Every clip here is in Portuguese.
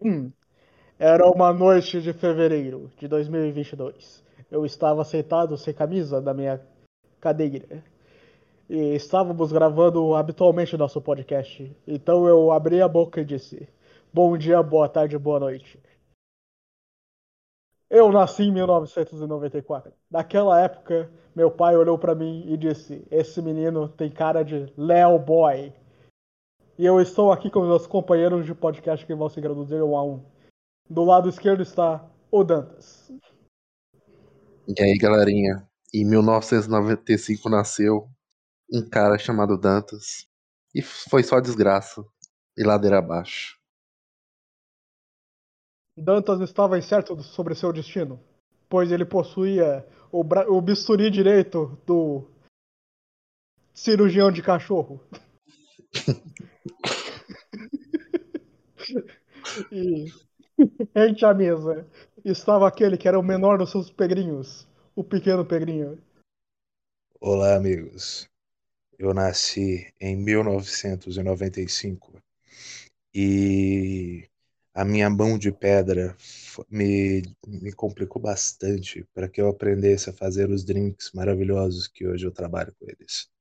Hum. Era uma noite de fevereiro de 2022. Eu estava sentado sem camisa na minha cadeira. E estávamos gravando habitualmente nosso podcast. Então eu abri a boca e disse: Bom dia, boa tarde, boa noite. Eu nasci em 1994. Naquela época, meu pai olhou para mim e disse: Esse menino tem cara de Léo Boy. E eu estou aqui com meus companheiros de podcast que vão se introduzir um a um. Do lado esquerdo está o Dantas. E aí, galerinha? Em 1995 nasceu um cara chamado Dantas. E foi só desgraça. E ladeira abaixo. Dantas estava incerto sobre seu destino, pois ele possuía o, bra... o bisturi direito do cirurgião de cachorro. e rente à mesa estava aquele que era o menor dos seus pegrinhos, o pequeno pegrinho. Olá, amigos. Eu nasci em 1995 e a minha mão de pedra me, me complicou bastante para que eu aprendesse a fazer os drinks maravilhosos que hoje eu trabalho com eles.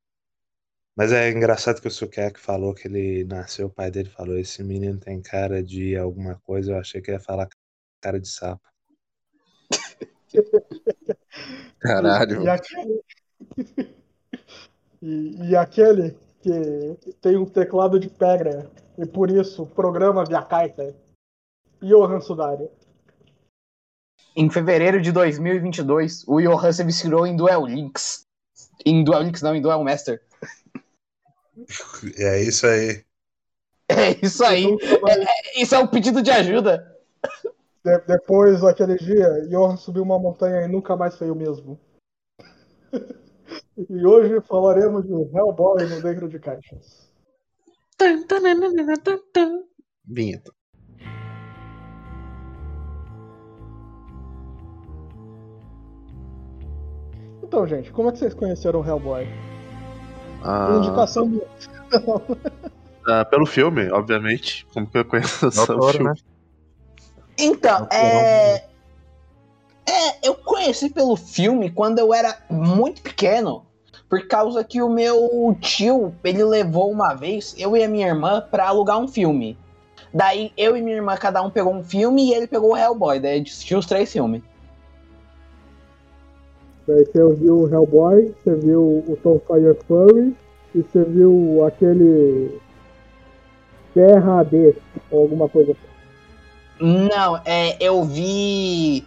Mas é engraçado que o Sukek falou que ele nasceu, o pai dele falou: esse menino tem cara de alguma coisa. Eu achei que ia falar cara de sapo. Caralho. E, e, aquele... e, e aquele que tem um teclado de pedra e por isso programa via carta. Johan Sudari. Em fevereiro de 2022, o Johan se viciou em Duel Links. Em Duel Links, não, em Duel Master. É isso aí. É isso aí. É, é, isso é um pedido de ajuda. De, depois daquele dia, Johan subiu uma montanha e nunca mais o mesmo. e hoje falaremos de Hellboy no Dentro de Caixas. Vinheta. Então, gente, como é que vocês conheceram o Hellboy? Ah, Indicação do. ah, pelo filme, obviamente. Como que eu conheço o Doutor, filme? né? Então, é... é. Eu conheci pelo filme quando eu era muito pequeno. Por causa que o meu tio, ele levou uma vez, eu e a minha irmã, pra alugar um filme. Daí eu e minha irmã, cada um pegou um filme e ele pegou o Hellboy. Daí a gente assistiu os três filmes. Daí você viu o Hellboy, você viu o Tom Fire Fury e você viu aquele Terra AD ou alguma coisa assim. Não, é, eu vi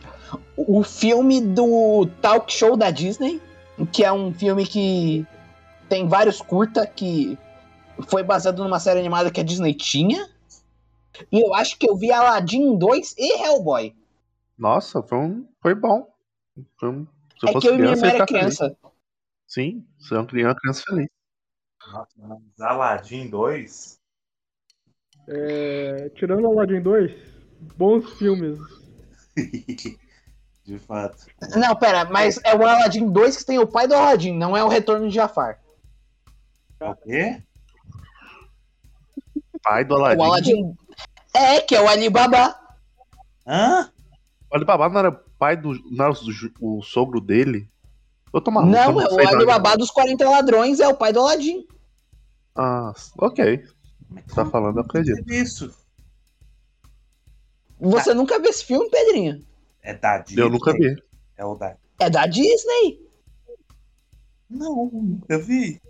o filme do Talk Show da Disney, que é um filme que tem vários curta que foi baseado numa série animada que a Disney tinha. E eu acho que eu vi Aladdin 2 e Hellboy. Nossa, foi, um, foi bom. Foi um, se é fosse que eu e minha irmã ia era ficar feliz. criança. Sim, você é uma criança, uma criança feliz. Mas Aladdin 2? É, tirando Aladdin 2, bons filmes. De fato. Não, pera, mas é o Aladdin 2 que tem o pai do Aladdin, não é o Retorno de Jafar. O quê? Pai do O Aladdin. Aladdin. É, que é o Alibaba. Hã? O Alibaba não era pai do. Não o, sogro dele? Eu tô maluco. Não, eu é o. Alibaba dos 40 ladrões é o pai do Aladdin. Ah, ok. Você tá falando, eu acredito. É isso. Você nunca viu esse filme, Pedrinho? É da Disney? Eu nunca vi. É o da. É da Disney. Não, nunca vi.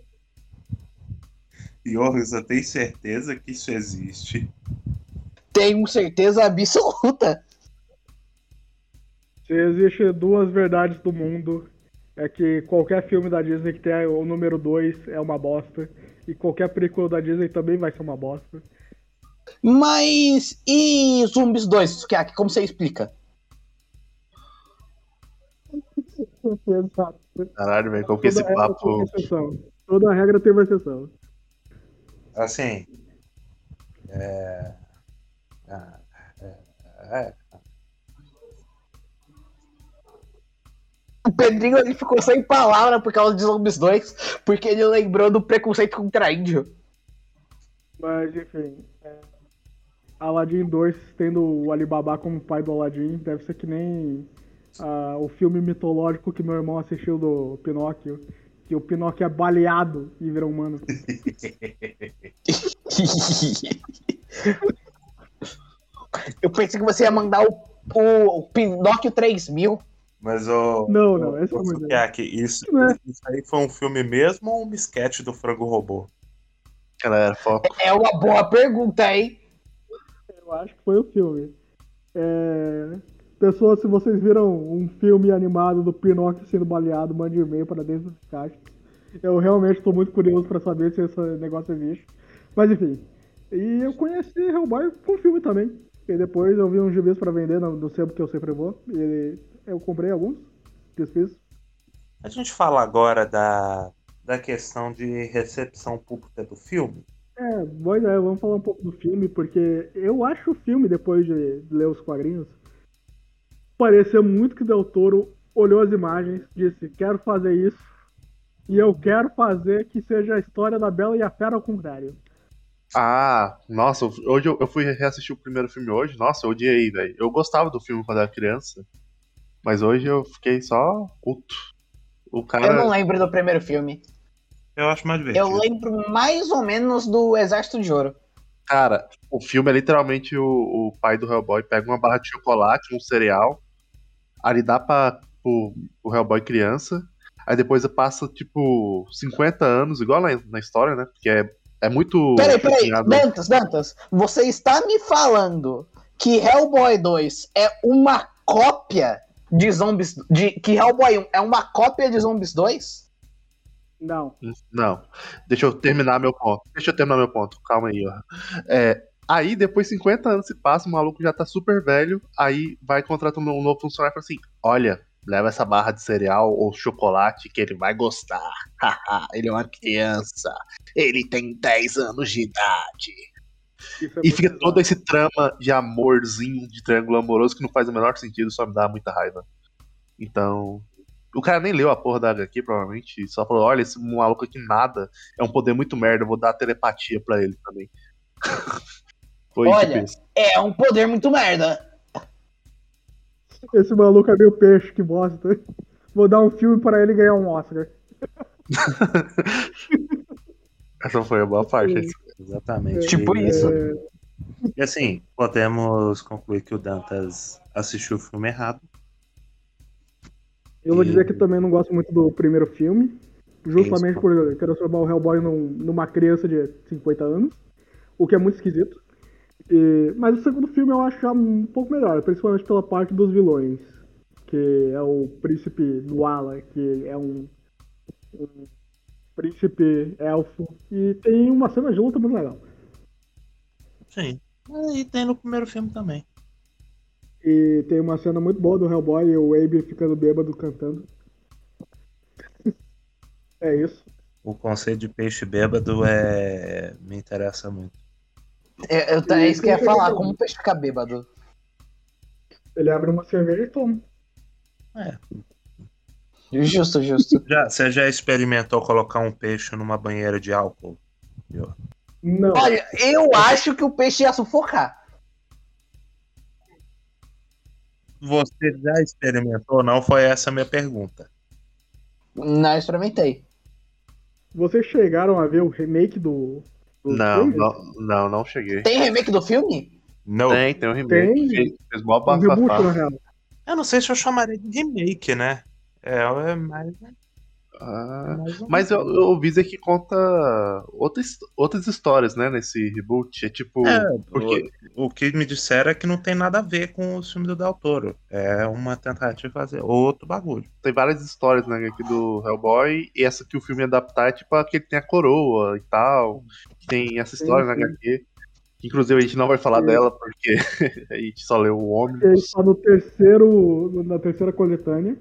Joris, eu tenho certeza que isso existe. Tenho certeza absoluta. Se existe duas verdades do mundo, é que qualquer filme da Disney que tenha o número 2 é uma bosta. E qualquer prequel da Disney também vai ser uma bosta. Mas e Zumbis 2, Kiak, como você explica? Exato. Caralho, velho, como que esse papo. Toda regra tem uma exceção. Assim. É. ah, é, é. O Pedrinho ele ficou sem palavra por causa de Zumbis 2, porque ele lembrou do preconceito contra índio. Mas, enfim. é, Aladdin 2 tendo o Alibaba como pai do Aladdin deve ser que nem ah, o filme mitológico que meu irmão assistiu do Pinóquio. Que o Pinóquio é baleado e vira humano. Eu pensei que você ia mandar o, o, o Pinóquio 3000. Mas o. Não, não, esse é o o Sukiyaki, isso, é. isso aí foi um filme mesmo ou um sketch do frango robô? Galera, foco. É uma boa pergunta, hein? Eu acho que foi o filme. É... Pessoas, se vocês viram um filme animado do Pinóquio sendo baleado, mande e-mail para dentro das caixas. Eu realmente estou muito curioso para saber se esse negócio existe. Mas enfim. E eu conheci Hellboy com filme também. E depois eu vi uns gibis para vender no, no sebo que eu sempre vou. E eu comprei alguns. Desfiz. A gente fala agora da, da questão de recepção pública do filme. É, boa ideia. Vamos falar um pouco do filme, porque eu acho o filme, depois de ler os quadrinhos, pareceu muito que Del Toro olhou as imagens, disse, quero fazer isso, e eu quero fazer que seja a história da Bela e a Fera ao contrário. Ah, nossa, hoje eu, eu fui reassistir o primeiro filme hoje. Nossa, eu odiei, velho. Eu gostava do filme quando era criança. Mas hoje eu fiquei só puto. O cara. Eu não lembro do primeiro filme. Eu acho mais divertido. Eu lembro mais ou menos do Exército de Ouro. Cara, o filme é literalmente o, o pai do Hellboy pega uma barra de chocolate, um cereal, aí dá pra, pro, pro Hellboy criança, aí depois passa, tipo, 50 anos, igual na, na história, né? Porque é, é muito. Peraí, peraí. Dantas, Dantas, você está me falando que Hellboy 2 é uma cópia de Zombies. De, que Hellboy 1 é uma cópia de Zombies 2? Não. Não, deixa eu terminar meu ponto. Deixa eu terminar meu ponto, calma aí, ó. É, aí, depois de 50 anos se passa, o maluco já tá super velho, aí vai contratar um novo funcionário e fala assim: olha, leva essa barra de cereal ou chocolate que ele vai gostar. Ele é uma criança. Ele tem 10 anos de idade. É E fica todo esse trama de amorzinho, de triângulo amoroso que não faz o menor sentido, só me dá muita raiva. Então. O cara nem leu a porra da HQ, provavelmente. Só falou: olha, esse maluco aqui nada. É um poder muito merda, eu vou dar telepatia pra ele também. Foi Olha. tipo. É um poder muito merda. Esse maluco é meu peixe, que bosta. Vou dar um filme para ele ganhar um Oscar. Essa foi a boa parte. Exatamente. Tipo E- isso. E assim, podemos concluir que o Dantas assistiu o filme errado. eu vou E- dizer que também não gosto muito do primeiro filme. Justamente por transformar o Hellboy num- numa criança de 50 anos. O que é muito esquisito. E- mas o segundo filme eu acho já um pouco melhor, principalmente pela parte dos vilões. Que é o príncipe Nuala, que é um, um príncipe elfo. E tem uma cena de luta muito legal. Sim. E tem no primeiro filme também. E tem uma cena muito boa do Hellboy e o Abe ficando bêbado cantando. é isso. O conceito de peixe bêbado é... me interessa muito. É, eu, é isso que eu ia falar, como o peixe fica bêbado. Ele abre uma cerveja e toma. Justo, justo. Já, você já experimentou colocar um peixe numa banheira de álcool? Não. Olha, eu acho que o peixe ia sufocar. Você já experimentou? Não foi essa a minha pergunta. Não experimentei. Vocês chegaram a ver o remake do. do Não, não, não, não cheguei. Tem remake do filme? Não. Tem, tem um remake. Tem. Fez, fez mó Um na real. Eu não sei se eu chamaria de remake, né? É, é mais. Ah, mais um- mas eu, eu ouvi dizer que conta outras, outras histórias, né, nesse reboot. É tipo. É, porque o, o que me disseram é que não tem nada a ver com o filme do Del Toro. É uma tentativa de fazer outro bagulho. tem várias histórias né, aqui do Hellboy, e essa que o filme adaptar é tipo a que ele tem a coroa e tal. Tem essa história Sim, na sim. HQ. que, Inclusive a gente não vai falar Sim. dela porque a gente só leu o Ele ônibus. está no terceiro. na terceira coletânea.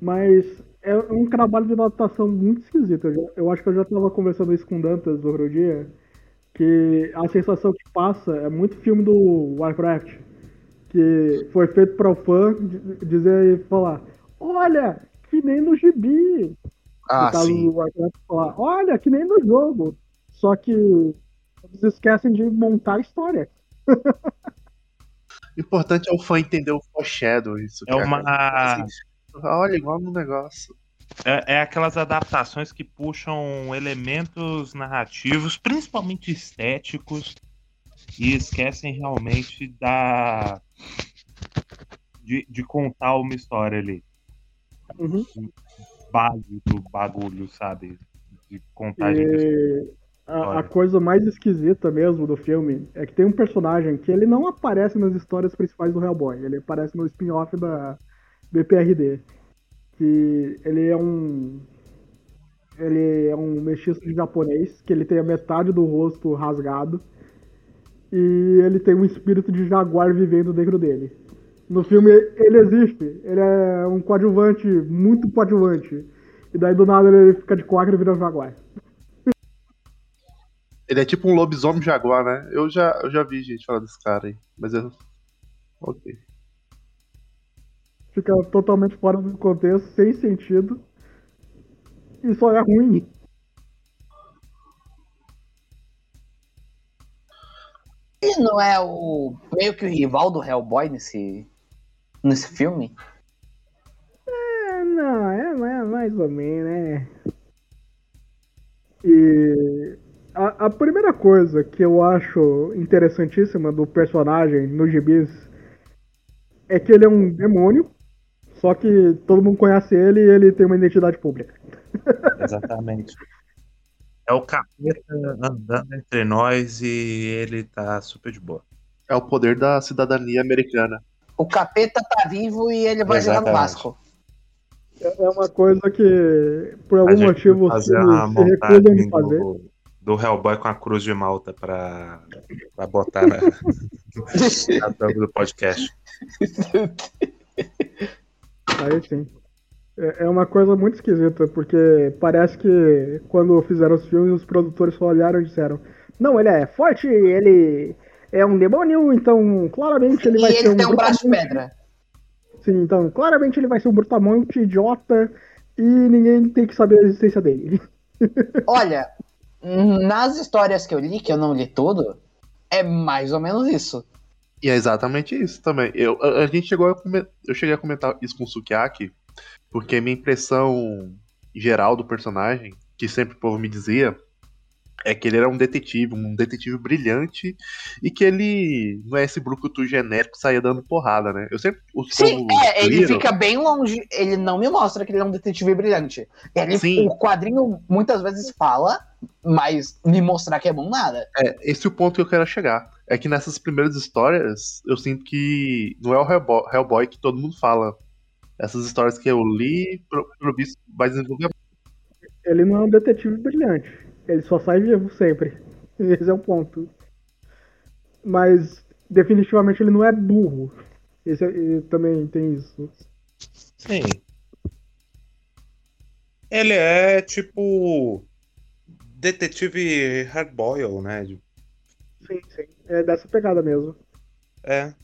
Mas é um trabalho de adaptação muito esquisito. Eu, já- eu acho que eu já estava conversando isso com o Dantas outro dia. Que a sensação que passa é muito filme do Warcraft. Que foi feito para o fã di- dizer e falar: Olha, que nem no gibi. Ah, no caso sim. do Warcraft, falar: Olha, que nem no jogo. Só que eles esquecem de montar a história. O importante é o fã entender o foreshadow, isso. É uma. Assim, olha, igual no negócio. É, é aquelas adaptações que puxam elementos narrativos, principalmente estéticos, e esquecem realmente da. De, de contar uma história ali. Uhum. Base do bagulho, sabe? De contagem de E a, a coisa mais esquisita mesmo do filme é que tem um personagem que ele não aparece nas histórias principais do Hellboy, ele aparece no spin-off da BPRD. Que ele é um. Ele é um mestiço de japonês, que ele tem a metade do rosto rasgado. E ele tem um espírito de jaguar vivendo dentro dele. No filme ele existe, ele é um coadjuvante, muito coadjuvante. E daí do nada ele fica de quatro e vira um jaguar. Ele é tipo um lobisomem jaguar, né? Eu já, eu já vi gente falar desse cara aí. Mas eu. Ok. Fica totalmente fora do contexto, sem sentido. E só é ruim. Ele não é o meio que o rival do Hellboy nesse, nesse filme? É, não, é, é mais ou menos, né? E a, a primeira coisa que eu acho interessantíssima do personagem no gibis é que ele é um demônio, só que todo mundo conhece ele e ele tem uma identidade pública. Exatamente. É o capeta andando entre nós e ele tá super de boa. É o poder da cidadania americana. O capeta tá vivo e ele vai jogar no Exatamente. Vasco. É uma coisa que, por A algum motivo, vai se, fazer uma se recusam de montagem fazer. do, do Hellboy com a cruz de malta pra, pra botar na, na do podcast. Aí sim. É é uma coisa muito esquisita, porque parece que quando fizeram os filmes, os produtores só olharam e disseram: Não, ele é forte, ele é um demônio, então claramente ele e vai ser ele um. tem um braço de brutamonte." pedra. Sim, então claramente ele vai ser um brutamonte idiota e ninguém tem que saber a existência dele. Olha, nas histórias que eu li, que eu não li tudo, é mais ou menos isso. E é exatamente isso também. Eu, a, a gente chegou a eu cheguei a comentar isso com o Sukiyaki, porque minha impressão geral do personagem, que sempre o povo me dizia, é que ele era um detetive, um detetive brilhante, e que ele não é esse brucutu genérico que saía dando porrada, né? Eu sempre. Os Sim, é, ele viram- fica bem longe. Ele não me mostra que ele é um detetive brilhante. Ele, Sim. o quadrinho muitas vezes fala, mas me mostrar que é bom nada. É, esse é o ponto que eu quero chegar. É que nessas primeiras histórias, eu sinto que não é o Hellboy, Hellboy que todo mundo fala. Essas histórias que eu li, pro- pelo visto, vai desenvolver. Ele não é um detetive brilhante. Ele só sai vivo sempre. Esse é o ponto. Mas definitivamente ele não é burro. Esse é- e também tem isso. Sim. Ele é tipo. Detetive hardboil, né? Sim, sim. É dessa pegada mesmo. É.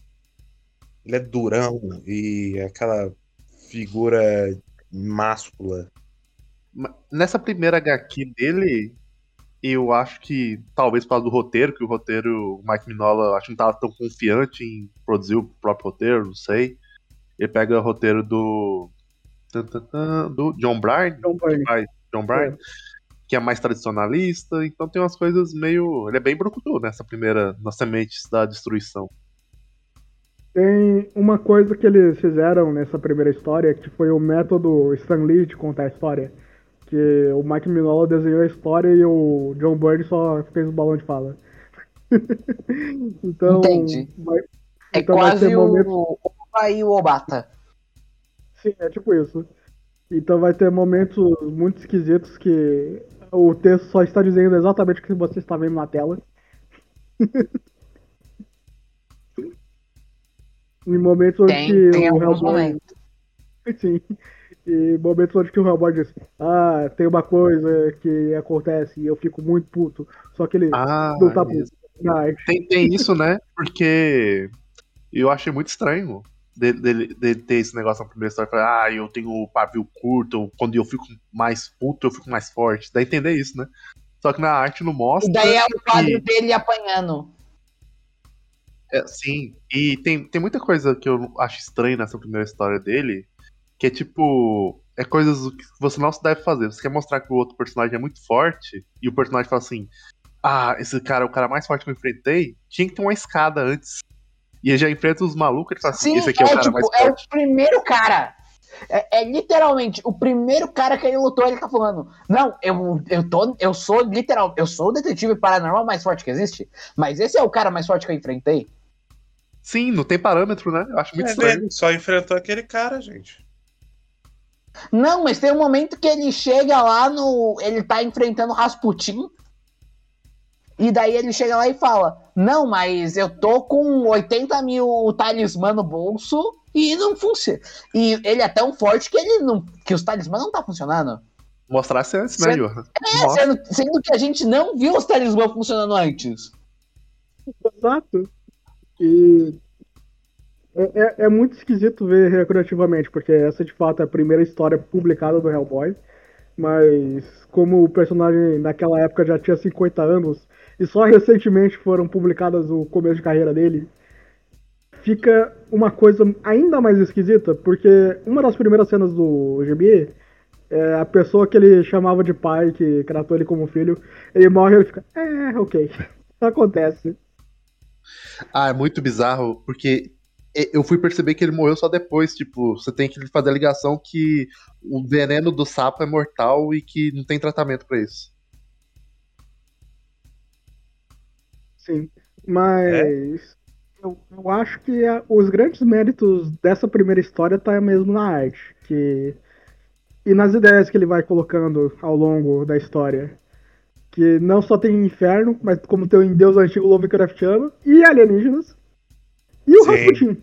Ele é durão e é aquela figura máscula. Nessa primeira HQ dele, eu acho que, talvez por causa do roteiro, que o roteiro, o Mike Minola, acho que não tava tão confiante em produzir o próprio roteiro, não sei. Ele pega o roteiro do. do John Bryan, John Byrne. faz John Bryan, que é mais tradicionalista, então tem umas coisas meio. Ele é bem brucutu nessa primeira, nas sementes da destruição. Tem uma coisa que eles fizeram nessa primeira história, que foi o método Stan Lee de contar a história. Que o Mike Minola desenhou a história e o John Byrne só fez o balão de fala. então, Entendi. vai- É Então vai quase ter o momentos- Oba e o Obata. Sim, é tipo isso. Então vai ter momentos muito esquisitos que o texto só está dizendo exatamente o que você está vendo na tela. em momentos onde Tem, que tem o alguns Hellboy. momentos. Sim. E momentos onde que o Hellboy diz, ah, tem uma coisa que acontece e eu fico muito puto. Só que ele Ah, não tá puto. na arte. Tem, tem isso, né? Porque eu achei muito estranho dele, dele- dele ter esse negócio na primeira história. Falar, ah, eu tenho o pavio curto, quando eu fico mais puto, eu fico mais forte. Dá a entender isso, né? Só que na arte não mostra. E daí é o quadro que- dele apanhando. É, sim, e tem, tem muita coisa que eu acho estranha nessa primeira história dele, que é tipo. É coisas que você não se deve fazer. Você quer mostrar que o outro personagem é muito forte, e o personagem fala assim: Ah, esse cara é o cara mais forte que eu enfrentei. Tinha que ter uma escada antes. E ele já enfrenta os malucos e fala assim: Sim, Esse aqui é, o é, cara tipo, mais é o forte. primeiro cara. É, é literalmente o primeiro cara que ele lutou, ele tá falando. Não, eu, eu, tô, eu sou literal, eu sou o detetive paranormal mais forte que existe, mas esse é o cara mais forte que eu enfrentei. Sim, não tem parâmetro, né? Eu acho muito É, estranho. ele só enfrentou aquele cara, gente. Não, mas tem um momento que ele chega lá no. Ele tá enfrentando o Rasputin. E daí ele chega lá e fala: Não, mas eu tô com 80 mil talismã no bolso e não funciona. E ele é tão forte que ele não. que os talismã não tá funcionando. Mostrasse antes, né, Johan? É, sendo, sendo que a gente não viu os talismã funcionando antes. Exato. E é, é- é muito esquisito ver recreativamente, porque essa de fato é a primeira história publicada do Hellboy. Mas como o personagem naquela época já tinha 50 anos e só recentemente foram publicadas o começo de carreira dele, fica uma coisa ainda mais esquisita, porque uma das primeiras cenas do GB é a pessoa que ele chamava de pai, que tratou ele como filho, ele morre e ele fica, é, ok, acontece. Ah, é muito bizarro, porque eu fui perceber que ele morreu só depois. Tipo, você tem que fazer a ligação que o veneno do sapo é mortal e que não tem tratamento pra isso. Sim, mas eu, eu acho que a- os grandes méritos dessa primeira história tá mesmo na arte, que e nas ideias que ele vai colocando ao longo da história, que não só tem inferno, mas como tem o Deus antigo Lovecraftiano e alienígenas e o Sim. Rasputin.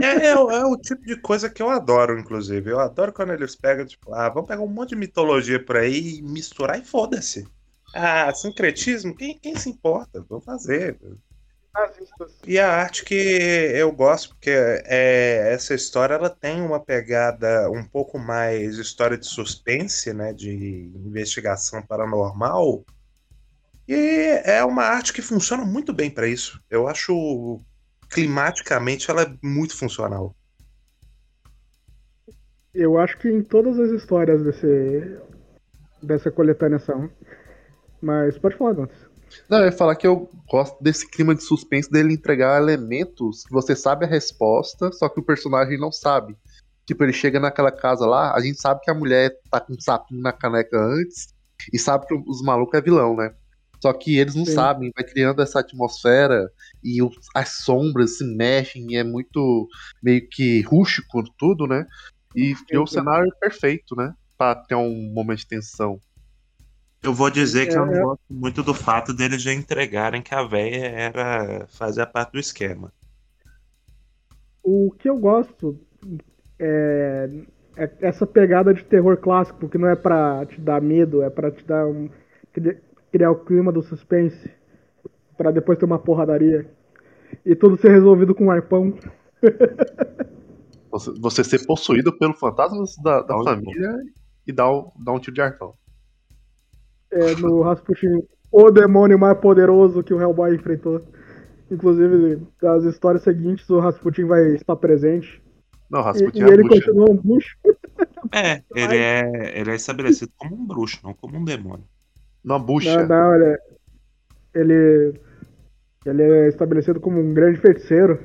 É, é, o- é o tipo de coisa que eu adoro, inclusive. Eu adoro quando eles pegam, tipo, ah, vamos pegar um monte de mitologia por aí e misturar e foda-se. Ah, sincretismo? Quem, quem se importa? Vou fazer. E a arte que eu gosto, porque é, essa história ela tem uma pegada um pouco mais história de suspense, né, de investigação paranormal. E é uma arte que funciona muito bem para isso. Eu acho climaticamente ela é muito funcional. Eu acho que em todas as histórias desse dessa coletânea são. Mas pode falar, Dantas. Não, eu ia falar que eu gosto desse clima de suspense dele entregar elementos que você sabe a resposta, só que o personagem não sabe. Tipo, ele chega naquela casa lá, a gente sabe que a mulher tá com um sapinho na caneca antes e sabe que os malucos é vilão, né? Só que eles não Sim. sabem, vai criando essa atmosfera e o- as sombras se mexem e é muito meio que rústico tudo, né? E criou o sim. cenário perfeito, né? Pra ter um momento de tensão. Eu vou dizer que eu É, não é. gosto muito do fato deles já entregarem que a véia era fazer parte do esquema. O que eu gosto é, é essa pegada de terror clássico, que não é pra te dar medo, é pra te dar um. cri- criar o clima do suspense, pra depois ter uma porradaria. E tudo ser resolvido com um arpão. Você, você ser possuído pelo fantasma da, da família e dar, um- dar um tiro de arpão. É, no Rasputin, o demônio mais poderoso que o Hellboy enfrentou. Inclusive, nas histórias seguintes, o Rasputin vai estar presente. Não, E, Rasputin e é a ele bucha. continua um bucho. É, ele é, ele é estabelecido como um bruxo, não como um demônio. Uma bucha. Não, não, ele, é- ele, ele é estabelecido como um grande feiticeiro.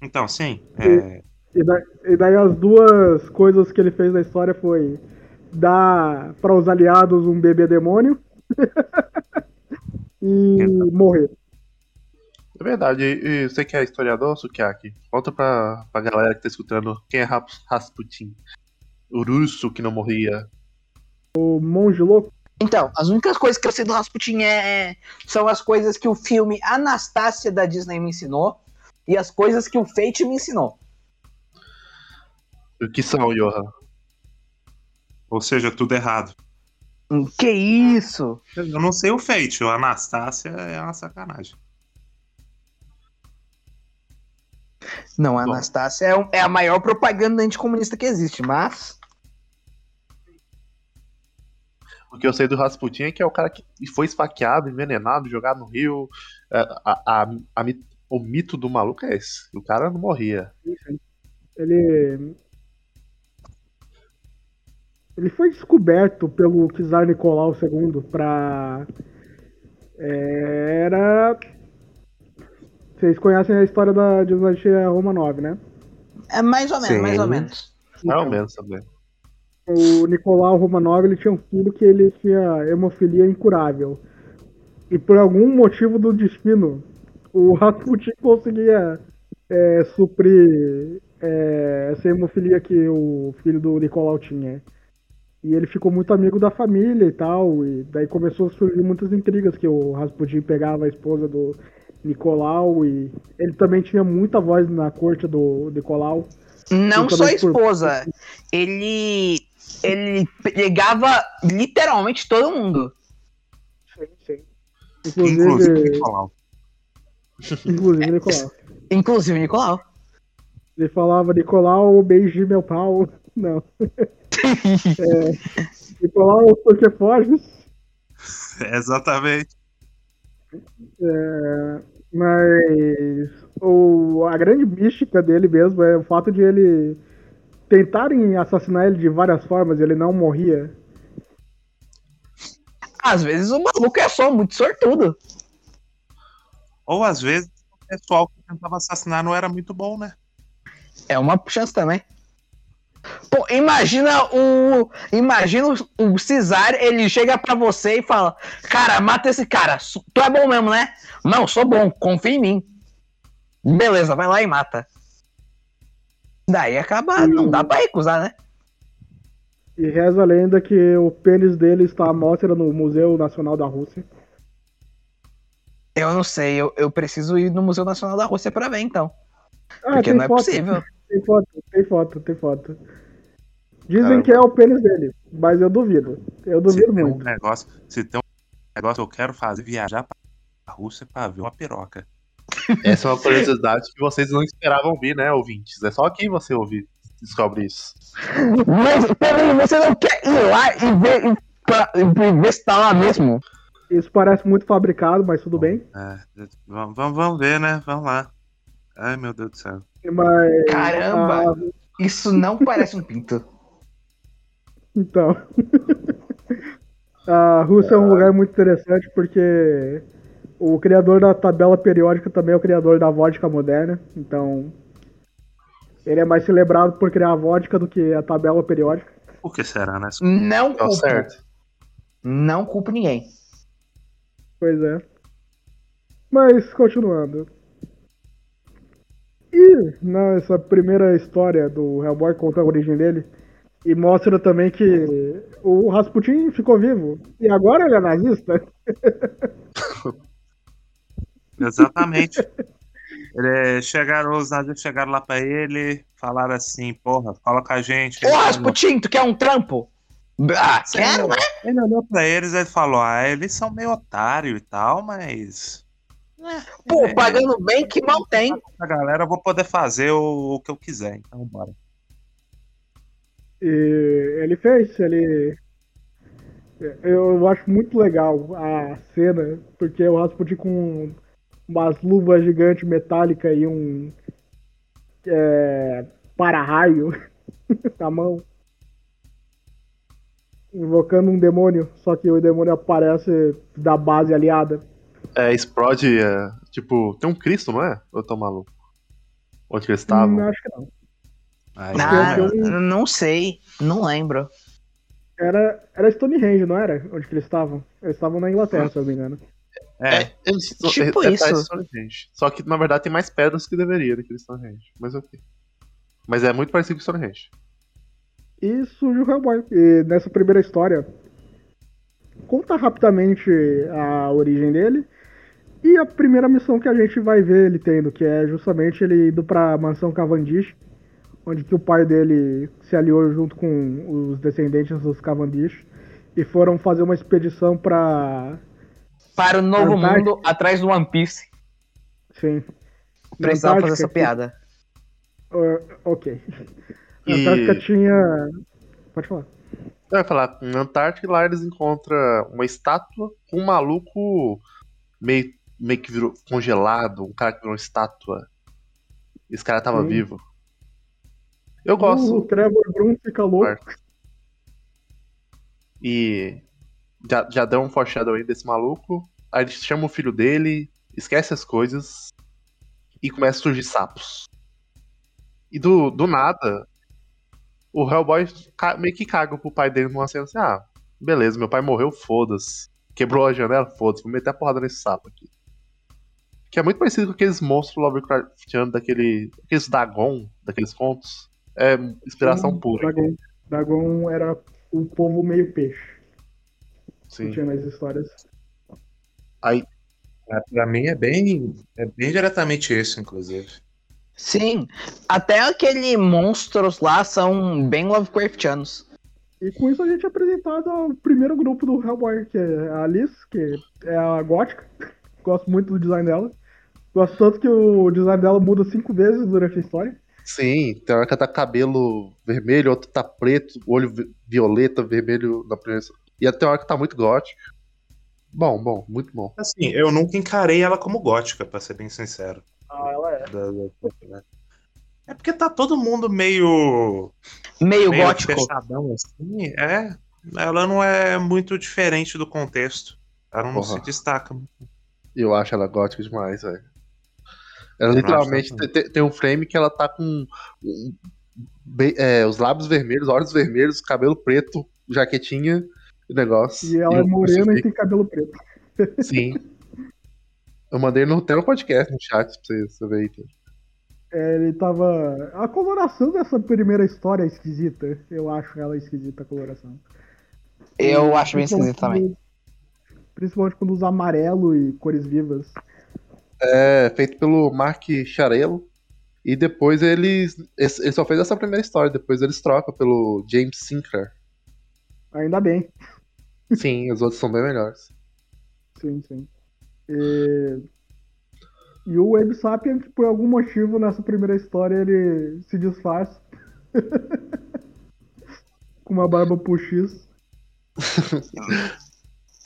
Então, sim, é, E, da- e daí as duas coisas que ele fez na história foi dar para os aliados um bebê demônio e morrer. É verdade. E, e você que é historiador, Sukiaki? Conta pra, pra galera que tá escutando quem é Ras- Rasputin. O russo que não morria. O monge louco. Então, as únicas coisas que eu sei do Rasputin é, são as coisas que o filme Anastácia da Disney me ensinou e as coisas que o Fate me ensinou. O que são, Johan? Ou seja, tudo errado. Que isso? Eu não sei o Fate, o Anastácia é uma sacanagem. Não, a Anastácia é, um- é a maior propaganda anticomunista que existe, mas. O que eu sei do Rasputin é que é o cara que foi esfaqueado, envenenado, jogado no rio. É, A, a- a o mito do maluco é esse. O cara não morria. Ele. Ele foi descoberto pelo czar Nicolau II pra. é, Era. Vocês conhecem a história da dinastia Romanov, né? É mais ou menos, Sim. mais ou menos. Mais ou menos também. o Nicolau Romanov ele tinha um filho que ele tinha hemofilia incurável. E por algum motivo do destino, o Rasputin conseguia é, suprir é, essa hemofilia que o filho do Nicolau tinha. E ele ficou muito amigo da família e tal, e daí começou a surgir muitas intrigas que o Rasputin pegava a esposa do Nicolau e ele também tinha muita voz na corte do Nicolau. Não só a mas por- esposa. Ele. Ele pegava literalmente todo mundo. Sim, sim. Inclusive, Inclusive, Nicolau. inclusive Nicolau. Inclusive o Nicolau. Ele falava, Nicolau, beije meu pau. Não. É, Nicolau, tu que foges. Exatamente. É, mas o, a grande mística dele mesmo é o fato de ele tentarem assassinar ele de várias formas e ele não morria. Às vezes o maluco é só muito sortudo. Ou às vezes o pessoal que tentava assassinar não era muito bom, né? É uma chance também. Pô, imagina o. Imagina o, o Cesar, ele chega pra você e fala: Cara, mata esse cara. Tu é bom mesmo, né? Não, sou bom, confia em mim. Beleza, vai lá e mata. Daí acaba. Não dá pra recusar, né? E reza a lenda que o pênis dele está à mostra no Museu Nacional da Rússia. Eu não sei, eu, eu preciso ir no Museu Nacional da Rússia pra ver então. Ah, Porque não é foto, possível. Tem foto, tem foto, tem foto. Dizem Caramba. que é o pênis dele, mas eu duvido. Eu duvido tem um muito. negócio, se tem um negócio que eu quero fazer, viajar pra Rússia pra ver uma piroca. Essa é uma curiosidade que vocês não esperavam ouvir, né, ouvintes? É só aqui você ouvir, descobre isso. Mas peraí, você não quer ir lá e ver, e pra- e ver se tá lá mesmo? Isso parece muito fabricado, mas tudo bem. É, vamos, vamos ver, né? Vamos lá. Ai, meu Deus do céu. Mas. Caramba! ah, Isso não parece um pinto. Então. a Rússia é um lugar muito interessante porque o criador da tabela periódica também é o criador da vodka moderna. Então. Ele é mais celebrado por criar a vodka do que a tabela periódica. Por que será, né? Não Tá culpo. certo. Não culpo ninguém. Pois é. Mas, continuando. E nessa primeira história do Hellboy conta a origem dele, e mostra também que o Rasputin ficou vivo. E agora ele é nazista? Exatamente. Ele, chegaram, os nazistas chegaram lá pra ele, falaram assim, porra, fala com a gente. Ô, Rasputin, tu quer um trampo? Ah, quero, né? Ele olhou pra eles e falou, ah, eles são meio otário e tal, mas... Pô, É. pagando bem que mal tem. A galera, eu vou poder fazer o, o que eu quiser, então bora. E ele fez, ele. Eu acho muito legal a cena, porque o Rasputin com umas luvas gigantes metálicas e um é, para-raio na mão. Invocando um demônio, só que o demônio aparece da base aliada. É, explode, é, tipo, tem um Cristo, não é? Eu tô maluco? Onde que eles estavam? Hum, acho que não. Aí, Ah, eu- eu- não sei, não lembro. Era, era Stonehenge, não era? Onde que eles estavam? Eles estavam na Inglaterra, se eu não me engano. é, É, eles, Tipo é, é, isso. é Stonehenge. Só que na verdade tem mais pedras que deveria daquele Stonehenge. Mas ok. Mas é muito parecido com Stonehenge. E surge o Hellboy. E nessa primeira história, conta rapidamente a origem dele e a primeira missão que a gente vai ver ele tendo, que é justamente ele indo pra mansão Cavendish, onde que o pai dele se aliou junto com os descendentes dos Cavendish e foram fazer uma expedição pra. Para o novo mundo atrás do One Piece. Sim. Precisava fazer essa piada. Uh, ok. E- Antártica tinha. Pode falar. Eu ia falar, na Antártica lá eles encontram uma estátua com um maluco meio meio que virou congelado, um cara que virou uma estátua. Esse cara tava Sim. vivo. Eu gosto. O Trevor Brum fica louco. E já, já deu um foreshadow aí desse maluco. Aí ele chama o filho dele, esquece as coisas e começa a surgir sapos. E do, do nada, o Hellboy meio que caga pro pai dele numa cena assim: ah, beleza, meu pai morreu, foda-se. Quebrou a janela, foda-se, vou meter a porrada nesse sapo aqui. Que é muito parecido com aqueles monstros Lovecraftianos daquele. aqueles Dagon, daqueles contos. É inspiração pura. Dagon, Dagon era o povo meio peixe. Que Sim. tinha nas histórias. Aí, Pra mim é bem, é bem diretamente isso, inclusive. Sim, até aqueles monstros lá são bem Lovecraftianos. E com isso a gente é apresentado ao primeiro grupo do Hellboy, que é a Alice, que é a gótica. Gosto muito do design dela. Gosto tanto que o design dela muda cinco vezes durante a história. Sim, tem hora que ela tá cabelo vermelho, outro tá preto, olho vi- violeta, vermelho na primeira. E até hora que tá muito gótico. Bom, bom, muito bom. Assim, eu nunca encarei ela como gótica, pra ser bem sincero. Ah, ela é. Da- da- É porque tá todo mundo meio, Meio meio gótico. fechadão assim. É, ela não é muito diferente do contexto. Ela não Porra. se destaca. Eu acho ela gótica demais, velho. Ela literalmente acho te- te- tem um frame que ela tá com um- bem- é, os lábios vermelhos, olhos vermelhos, cabelo preto, jaquetinha e negócio. E ela é um morena e tem cabelo preto. Sim. Eu mandei no, até no podcast, no chat, pra você, você ver aí. É, ele tava. A coloração dessa primeira história é esquisita. Eu acho ela esquisita a coloração. Eu acho bem Principalmente também. Principalmente quando usa amarelo e cores vivas. É feito pelo Mark Charello. E depois eles. Ele só fez essa primeira história, depois eles trocam pelo James Sinclair. Ainda bem. Sim, os outros são bem melhores. Sim, sim. E, e o Web Sapien, por algum motivo, nessa primeira história, ele se disfarça. Com uma barba puxiz.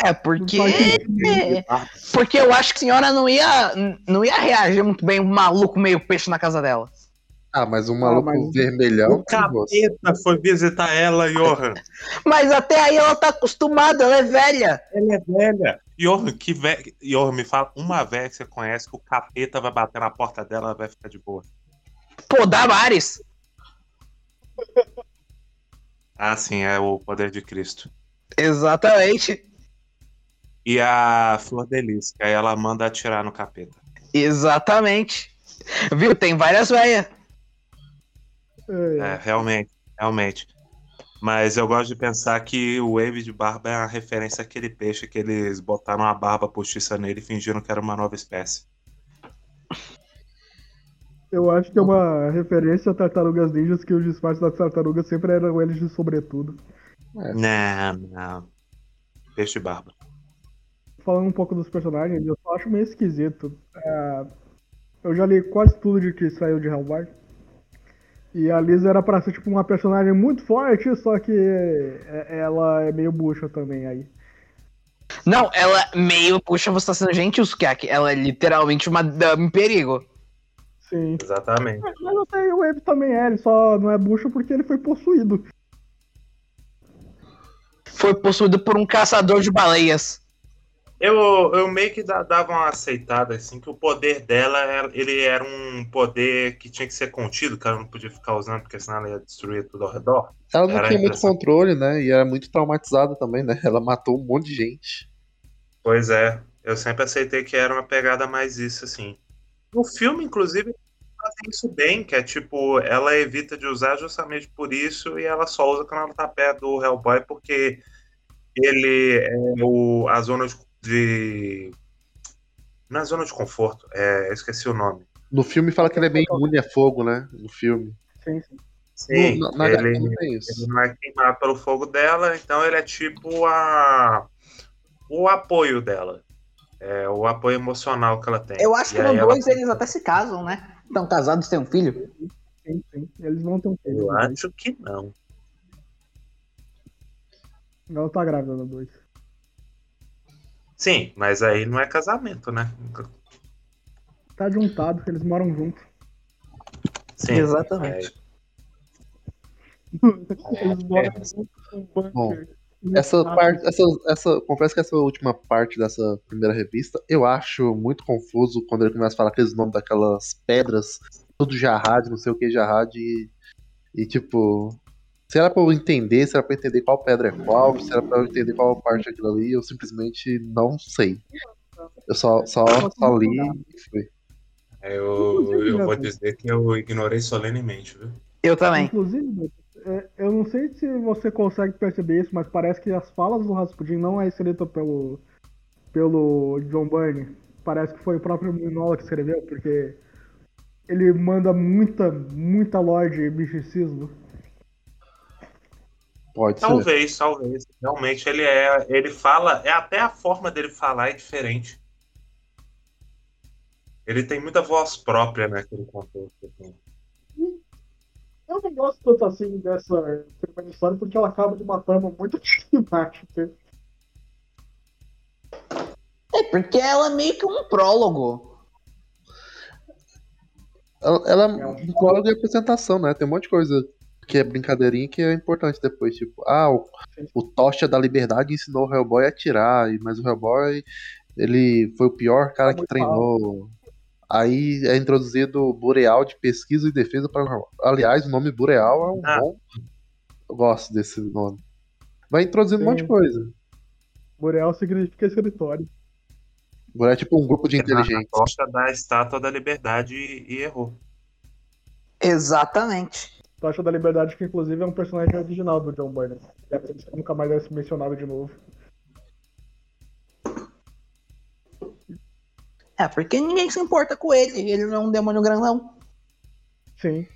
É, porque. É, porque eu acho que a senhora não ia, não ia reagir muito bem um maluco meio peixe na casa dela. Ah, mas um maluco mas- vermelhão. O capeta foi visitar ela, Johan. Mas até aí ela tá acostumada, ela é velha. Ela é velha. Johan, que ve... Johan, me fala uma velha que você conhece que o capeta vai bater na porta dela ela vai ficar de boa. Pô, Damares. Ah, sim, é o poder de Cristo. Exatamente. E a Flor que aí ela manda atirar no capeta. Exatamente. Viu? Tem várias velhas. É, É, realmente, realmente. Mas eu gosto de pensar que o Wave de Barba é uma referência àquele peixe que eles botaram uma barba postiça nele e fingiram que era uma nova espécie. Eu acho que é uma referência a Tartarugas Ninjas, que os disfarces das tartarugas sempre eram eles de sobretudo. Não, não. Peixe de barba. Falando um pouco dos personagens, eu só acho meio esquisito. É, eu já li quase tudo de que saiu de Hellboy. E a Liz era pra ser tipo uma personagem muito forte, só que é- ela é meio bucha também aí. Não, ela meio. Puxa, você tá sendo gentil, Skak. Ela é literalmente uma dama em perigo. Sim. Exatamente. Mas até o Wave também é, ele só não é bucha porque ele foi possuído. Foi possuído por um caçador de baleias. Eu, eu meio que da- dava uma aceitada, assim, que o poder dela, era- ele era um poder que tinha que ser contido, que ela não podia ficar usando, porque senão ela ia destruir tudo ao redor. Ela não Era tinha muito controle, né? E era muito traumatizada também, né? Ela matou um monte de gente. Pois é, eu sempre aceitei que era uma pegada mais isso, assim. No filme, inclusive, fazem isso bem, que é tipo, ela evita de usar justamente por isso e ela só usa quando ela tá perto do Hellboy, porque ele é o, a zona de, de. Não é zona de conforto, é, eu esqueci o nome. No filme fala que ele é bem imune a fogo, né? No filme. Sim, sim. Sim, no, na ele, não tem isso. ele não é queimado pelo fogo dela, então ele é tipo a o apoio dela. É o apoio emocional que ela tem. Eu acho E que no ela- 2 eles até se casam, né? Estão casados, têm um filho. Sim, sim. Eles vão ter um filho. Eu dois. acho que não. Ela tá grávida no 2. Sim, mas aí não é casamento, né? Tá juntado, eles moram juntos. Sim. Exatamente. Eles moram juntos com um bunker. Essa parte, essa, essa, confesso que essa última parte dessa primeira revista eu acho muito confuso quando ele começa a falar aqueles nomes daquelas pedras, tudo Jarrad, não sei o que Jarrad, e, e tipo, se era pra eu entender, se era pra eu entender qual pedra é qual, se era pra eu entender qual parte é aquilo ali, eu simplesmente não sei. Eu só, só, só li e fui. Eu, eu vou dizer que eu ignorei solenemente, viu? Eu também. Inclusive, é, eu não sei se você consegue perceber isso, mas parece que as falas do Rasputin não é escrita pelo, pelo John Byrne. Parece que foi o próprio Minola que escreveu, porque ele manda muita, muita lore de misticismo. Pode ser. Talvez, talvez. Realmente ele é. Ele fala. É até a forma dele falar é diferente. Ele tem muita voz própria naquele contexto. assim. Eu não gosto tanto assim dessa primeira história porque ela acaba de uma forma muito climática. É porque ela é meio que um prólogo. Ela, ela É é um colo de apresentação, né? Tem um monte de coisa que é brincadeirinha que é importante depois. Tipo, ah, o, o Tocha da Liberdade ensinou o Hellboy a atirar, mas o Hellboy, ele foi o pior cara que muito treinou. Aí é introduzido o Boreal de Pesquisa e Defesa Paranormal. Aliás, o nome Boreal é um Ah. bom. Eu gosto desse nome. Vai introduzindo um monte de Sim. coisa. Boreal significa escritório. Boreal é tipo um grupo de Na inteligentes. tocha da Estátua da Liberdade e, e errou. Exatamente. Tocha da Liberdade, que inclusive é um personagem original do John Byrne. É, nunca mais vai ser mencionado de novo. É, porque ninguém se importa com ele. Ele não é um demônio grandão. Sim.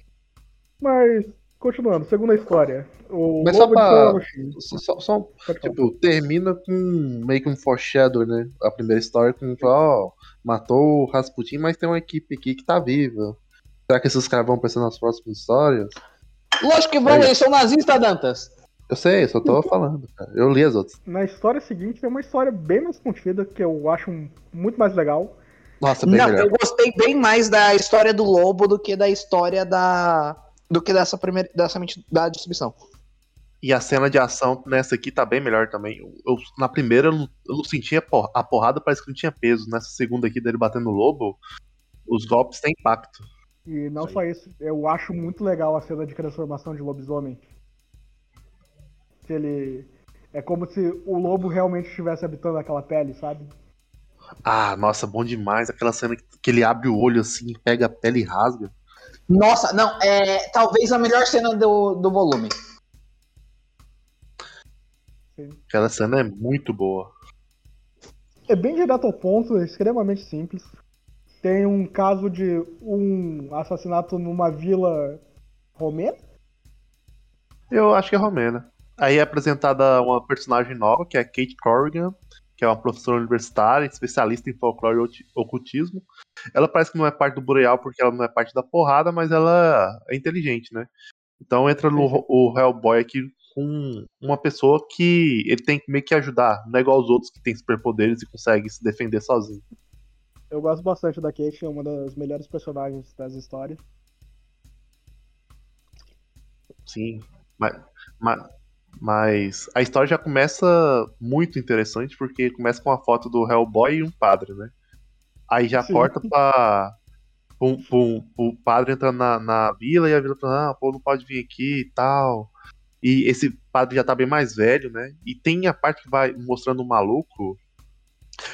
Mas, continuando, segunda história. O Mas só pra-. Só, só- um. Tipo, termina com meio que um foreshadow, né? A primeira história com, ó, matou o Rasputin, mas tem uma equipe aqui que tá viva. Será que esses caras vão pensar nas próximas histórias? Lógico que vão, É. eles são nazistas, Dantas. Eu sei, só tô falando, cara. Eu li as outras. Na história seguinte tem uma história bem mais contida, que eu acho muito mais legal. Nossa, bem Não, melhor. eu gostei bem mais da história do lobo do que da história da. do que dessa primeira. dessa da distribuição. E a cena de ação nessa aqui tá bem melhor também. Eu- eu- na primeira eu eu sentia por- a porrada, parece que não tinha peso. Nessa segunda aqui dele batendo no lobo, os golpes têm impacto. E não Isso só isso, eu acho muito legal a cena de transformação de lobisomem. Que ele. É como se o lobo realmente estivesse habitando aquela pele, sabe? Ah, nossa, bom demais. Aquela cena que, que ele abre o olho assim, pega a pele e rasga. Nossa, não, é talvez a melhor cena do, do volume. Aquela cena é muito boa. É bem direto ao ponto, é extremamente simples. Tem um caso de um assassinato numa vila romena. Eu acho que é romena. Aí é apresentada uma personagem nova, que é Kate Corrigan, que é uma professora universitária, especialista em folclore e ocultismo. Ela parece que não é parte do Boreal porque ela não é parte da porrada, mas ela é inteligente, né? Então entra no o Hellboy aqui com uma pessoa que ele tem que meio que ajudar, não é igual aos outros que tem superpoderes e consegue se defender sozinho. Eu gosto bastante da Kate, é uma das melhores personagens das histórias. Sim, mas, mas, mas a história já começa muito interessante porque começa com a foto do Hellboy e um padre, né? Aí já Sim. corta pra, pro padre entrando na, na vila e a vila falando, ah, pô, não pode vir aqui e tal. E esse padre já tá bem mais velho, né? E tem a parte que vai mostrando o maluco,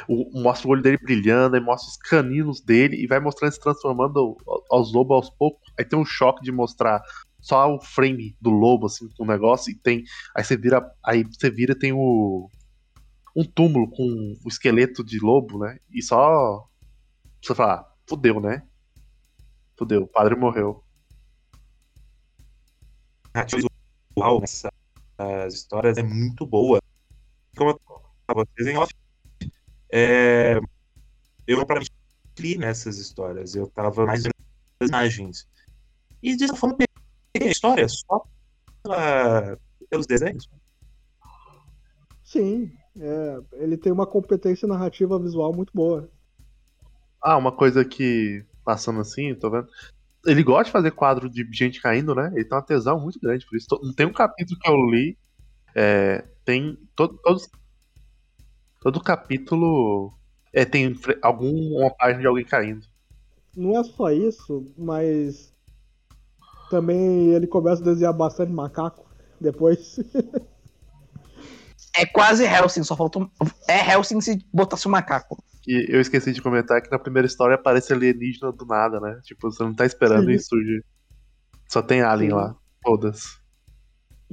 o- mostra o olho dele brilhando, aí mostra os caninos dele e vai mostrando se transformando aos lobos aos poucos. Aí tem um choque de mostrar só o frame do lobo, assim, com o negócio, e tem. Aí você vira. Aí você vira tem o. Um túmulo com o esqueleto de lobo, né? E só. Você fala, ah, fudeu, né? Fudeu, o padre morreu. Visual nessas histórias é muito boa. Como eu vocês em off, é, eu propriamente li nessas histórias. Eu tava mais vendo as imagens. E de certa forma, peguei a história só pela- pelos desenhos. Sim, É, ele tem uma competência narrativa visual muito boa. Ah, uma coisa que, passando assim, tô vendo. Ele gosta de fazer quadro de gente caindo, né? Ele tem uma tesão muito grande por isso. Tem um capítulo que eu li. é, tem. Todo, todos, todo capítulo é, tem alguma página de alguém caindo. Não é só isso, mas também ele começa a desenhar bastante macaco depois. É quase Helsing, só faltou. É Helsing se botasse um macaco. E eu esqueci de comentar que na primeira história aparece alienígena do nada, né? Tipo, você não tá esperando Sim. e surge. Só tem alien Sim. lá. Foda-se.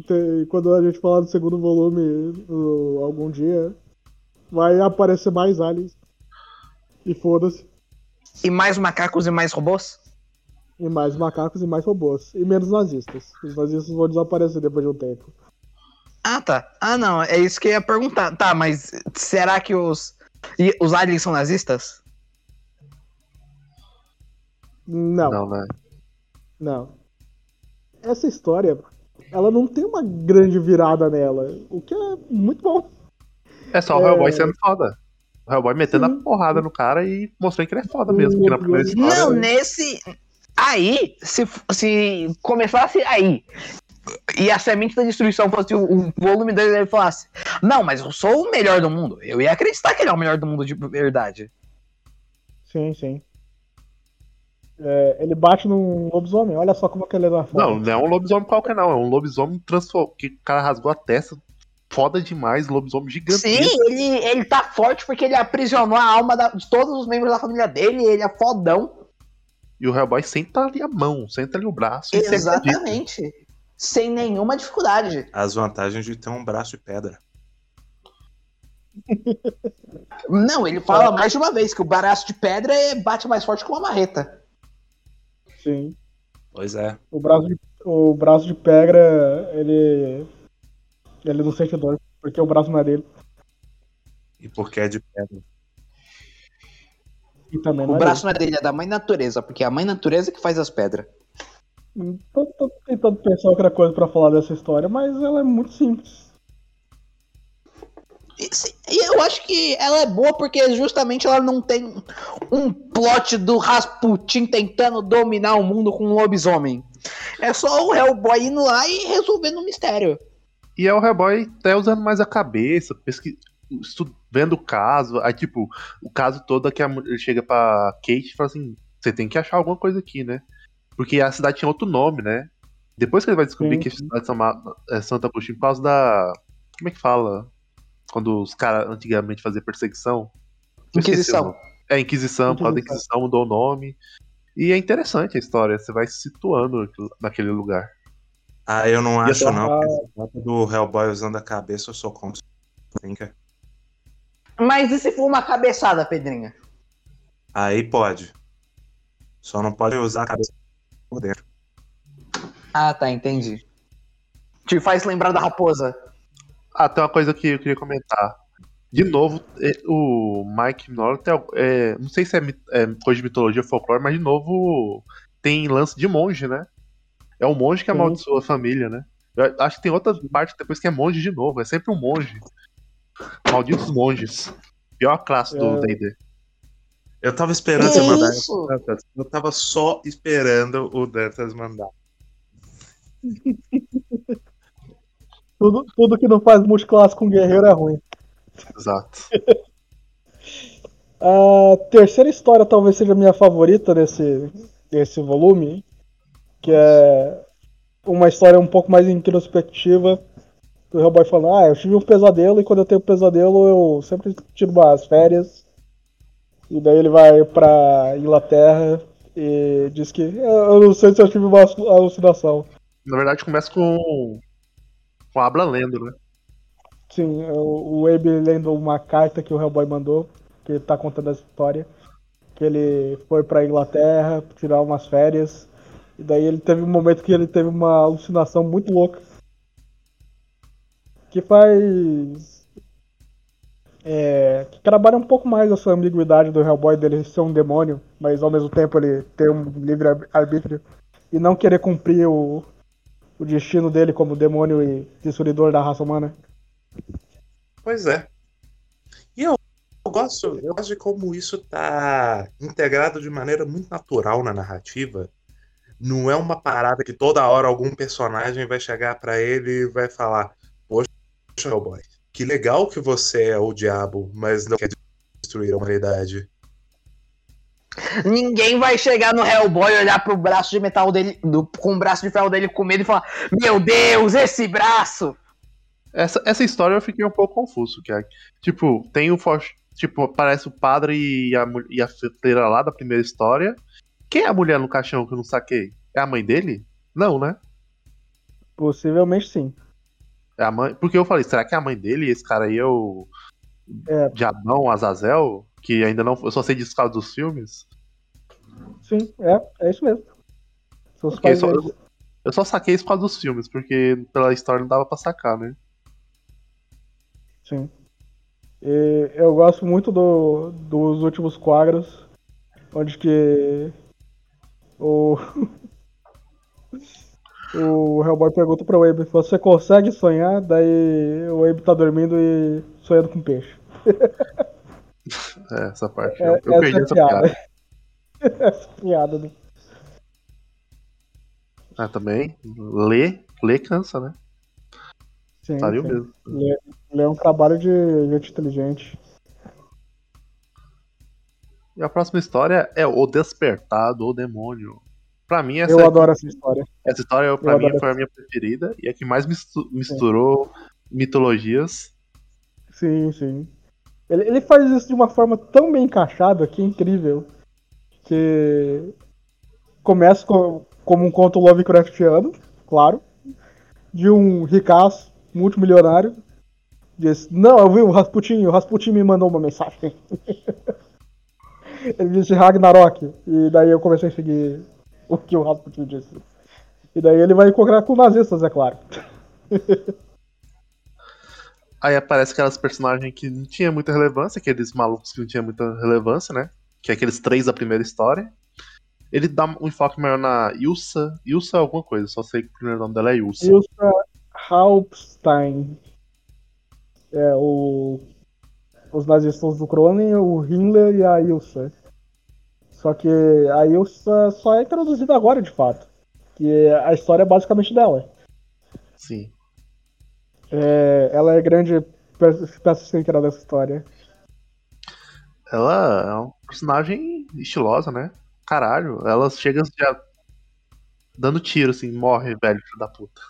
Tem- quando a gente falar do segundo volume algum dia, vai aparecer mais aliens. E foda-se. E mais macacos e mais robôs? E mais macacos e mais robôs. E menos nazistas. Os nazistas vão desaparecer depois de um tempo. Ah, tá. Ah, não. É isso que eu ia perguntar. Tá, mas será que os. e os aliens são nazistas? Não, Não, né? não. Essa história, ela não tem uma grande virada nela. O que é muito bom. É só o É. Hellboy sendo foda. O Hellboy metendo Sim. a porrada no cara e mostrando que ele é foda mesmo. Na primeira Não, história. Não, nesse. Aí, se, se começasse aí. E a semente da destruição fosse o, o volume dele ele falasse: Não, mas eu sou o melhor do mundo. Eu ia acreditar que ele é o melhor do mundo de verdade. Sim, sim. É, ele bate num lobisomem. Olha só como que ele é na foto. Não, não é um lobisomem qualquer, não. É um lobisomem transformado. Que o cara rasgou a testa. Foda demais, lobisomem gigantesco. Sim, ele, ele tá forte porque ele aprisionou a alma da- de todos os membros da família dele. Ele é fodão. E o Hellboy senta ali a mão, senta ali o braço. e. Exatamente. Sem nenhuma dificuldade. As vantagens de ter um braço de pedra. Não, ele fala mais de uma vez que o baraço de pedra é- bate mais forte que uma marreta. Sim. Pois é. O braço de, o braço de pedra, ele. Ele não sente dor, porque o braço não é dele. E porque é de pedra. E também O não é braço não é dele, é da mãe natureza, porque é a mãe natureza que faz as pedras. dele. Tô, tô tentando pensar outra coisa pra falar dessa história, mas ela é muito simples. E, e eu acho que ela é boa porque justamente ela não tem um plot do Rasputin tentando dominar o mundo com um lobisomem. É só o Hellboy indo lá e resolvendo o mistério. E é o Hellboy até usando mais a cabeça, pesqui... vendo o caso. Aí, tipo, o caso todo é que a ele chega pra Kate e fala assim: você tem que achar alguma coisa aqui, né? Porque a cidade tinha outro nome, né? Depois que ele vai descobrir Sim, que a cidade é Santa Agostinho por causa da. Como é que fala? Quando os caras antigamente faziam perseguição. Inquisição. É, Inquisição, por causa da Inquisição. Inquisição mudou o nome. E é interessante a história, você vai se situando naquele lugar. Ah, eu não acho não. do Hellboy usando a cabeça, eu sou contra. Brinca. Mas e se for uma cabeçada, Pedrinha? Aí pode. Só não pode usar a cabeça por dentro. Ah, tá, entendi. Te faz lembrar da raposa. Ah, tem uma coisa que eu queria comentar. De novo, é, o Mike Minola al- é, não sei se é, é coisa de mitologia ou folclore, mas de novo tem lance de monge, né? É o monge que amaldiçoa a família, né? Eu acho que tem outra parte depois que é monge de novo. É sempre um monge. Malditos monges. Pior classe do É. D&D. Eu tava esperando Que você mandar isso? Eu tava só esperando o Dantas mandar. Tudo, tudo que não faz multiclasse com guerreiro é ruim. Exato. A terceira história talvez seja a minha favorita desse, desse volume, que é uma história um pouco mais introspectiva. O Hellboy falando, ah, eu tive um pesadelo e quando eu tenho pesadelo eu sempre tiro umas férias. E daí ele vai pra Inglaterra e diz que eu não sei se eu tive uma alucinação. Na verdade, começa com. Com a Abla lendo, né? Sim, o, o Abe lendo uma carta que o Hellboy mandou, que ele tá contando essa história. Que ele foi pra Inglaterra tirar umas férias. E daí ele teve um momento que ele teve uma alucinação muito louca. Que faz. É, que trabalha um pouco mais essa ambiguidade do Hellboy dele ser um demônio, mas ao mesmo tempo ele ter um livre ar- arbítrio e não querer cumprir o, o destino dele como demônio e destruidor da raça humana. Pois é. gosto, eu gosto de como isso tá integrado de maneira muito natural na narrativa. Não é uma parada que toda hora algum personagem vai chegar pra ele e vai falar: Poxa, Hellboy, que legal que você é o diabo, mas não quer destruir a humanidade. Ninguém vai chegar no Hellboy, olhar pro braço de metal dele, do- com o braço de ferro dele com medo e falar: Meu Deus, esse braço! Essa, essa história eu fiquei um pouco confuso, que é, tipo, tem o For- tipo, aparece o padre e a, e a lá da primeira história. Quem é a mulher no caixão que eu não saquei? É a mãe dele? Não, né? Possivelmente sim. É a mãe, porque eu falei, será que é a mãe dele? Esse cara aí é o É. Diabão, Azazel, que ainda não, eu só sei disso por causa dos filmes. Sim, é, é isso mesmo. São os Ok, pais só- deles. Eu só saquei isso por causa dos filmes, porque pela história não dava pra sacar, né? Sim. E eu gosto muito do, dos últimos quadros, onde que o, o Hellboy pergunta pro Abe, você consegue sonhar? Daí o Abe tá dormindo e sonhando com peixe. É, essa parte. É, eu eu essa perdi essa piada. piada. essa piada, né? Ah, também. Ler, ler cansa, né? Sim, sim. Ele, ele é um trabalho de gente inteligente. E a próxima história é O Despertado, o Demônio. Pra mim, essa, Eu aqui- adoro essa história. essa história pra eu mim foi a minha preferida e a que mais mistu- misturou mitologias. Sim, sim. Ele, ele faz isso de uma forma tão bem encaixada que é incrível. Que começa co- como um conto Lovecraftiano, claro, de um ricaço multimilionário. Diz, não, eu vi o Rasputin, o Rasputin me mandou uma mensagem. Ele disse Ragnarok, e daí eu comecei a seguir o que o Rasputin disse. E daí ele vai encontrar com nazistas, é claro. Aí aparece aquelas personagens que não tinha muita relevância, aqueles malucos que não tinha muita relevância, né? Que é aqueles três da primeira história. Ele dá um enfoque maior na Ilsa. Ilsa é alguma coisa, só sei que o primeiro nome dela é Ilsa. Ilsa Halpstein. É, o, os nazistas do Cronen, o Himmler e a Ilsa. Só que a Ilsa só é introduzida agora, de fato. Que a história é basicamente dela. Sim. É, ela é grande pe- peça central dessa história. Ela é um personagem estilosa, né? Caralho, ela chega já dando tiro, assim, morre, velho, filho da puta.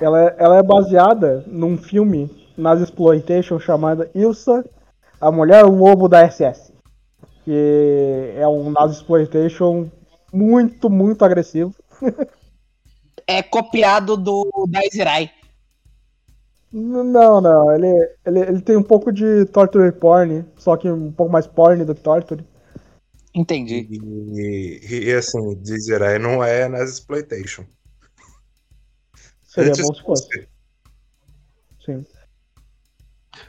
Ela é, ela é baseada num filme nas Exploitation chamado Ilsa, a Mulher Lobo da SS. Que é um Nazi Exploitation muito, muito agressivo. É copiado do da Izirai. Não, não, ele, ele, ele tem um pouco de torture porn, só que um pouco mais porn do que torture. Entendi. E, e, e, assim, dizer aí não é nas exploitation. Seria Antes bom se fosse.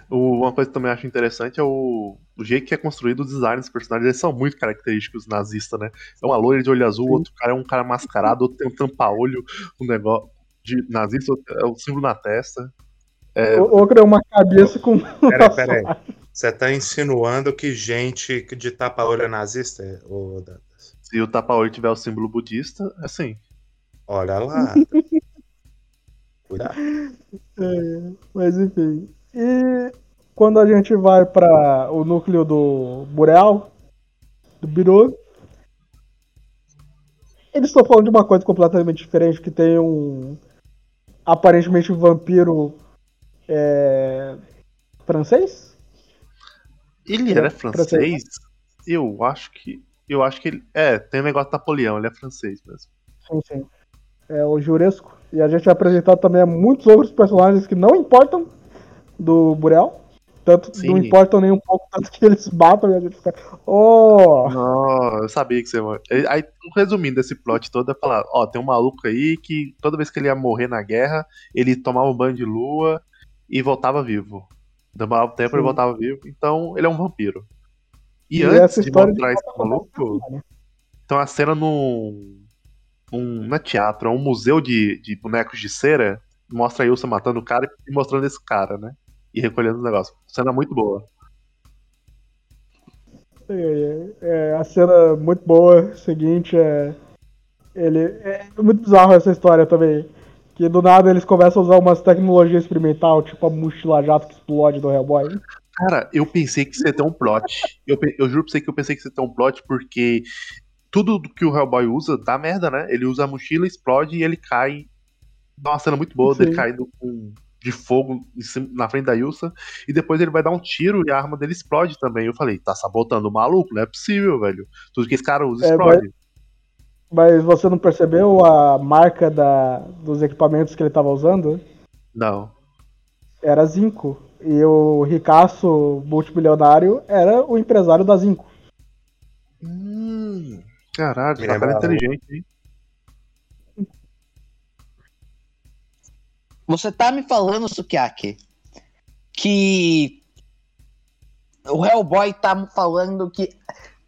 O- uma coisa que também acho interessante é o, o jeito que é construído o design dos personagens. Eles são muito característicos nazistas, né? É uma loira de olho azul, Sim. outro cara é um cara mascarado, outro tem um tampa-olho, um negócio de nazista, é o símbolo na testa. É, O- Outro é uma cabeça com. Peraí, peraí. Você tá insinuando que gente de tapa-olho é nazista? ô, Dantas? se o tapa-olho tiver o símbolo budista, é assim. Olha lá. Cuidado. É, mas enfim. E quando a gente vai para o núcleo do Boreal, do Biro, eles estão falando de uma coisa completamente diferente, que tem um aparentemente vampiro é, francês? Ele É, era francês. francês? Eu acho que. Eu acho que ele. É, tem um negócio de Napoleão, ele é francês mesmo. Sim, sim. É o Juresco. E a gente vai apresentar também muitos outros personagens que não importam do Boreal. Tanto Sim. não importam nem um pouco, tanto que eles batam e a gente fica. Oh! Não, eu sabia que você ia Aí, resumindo esse plot todo, é falar: ó, tem um maluco aí que toda vez que ele ia morrer na guerra, ele tomava um banho de lua e voltava vivo. Demorava tempo e voltava vivo. Então, ele é um vampiro. E, E antes de história de mostrar esse maluco, né? tem uma cena num. Um, não é teatro, é um museu de, de bonecos de cera. Mostra a Ilsa matando o cara e mostrando esse cara, né? E recolhendo os negócios. Cena muito boa. É, é, a cena muito boa, seguinte, é. Ele. É muito bizarro essa história também. Que do nada eles começam a usar umas tecnologias experimental, tipo a mochila jato que explode do Hellboy. Cara, eu pensei que você ia ter um plot. Eu, eu juro pra você que eu pensei que você ia ter um plot, porque tudo que o Hellboy usa dá merda, né? Ele usa a mochila, explode e ele cai. Dá uma cena muito boa dele Sim. caindo com, de fogo em cima- na frente da Ilsa. E depois ele vai dar um tiro e a arma dele explode também. Eu falei, tá sabotando o maluco? Não é possível, velho. Tudo que esse cara usa É, explode. Mas você não percebeu a marca da, dos equipamentos que ele tava usando? Não. Era Zinco. E o ricaço multimilionário era o empresário da Zinco. Hum, caralho, Me tá cara lembrava. inteligente, hein? Você tá me falando, Sukiyaki, que o Hellboy tá falando que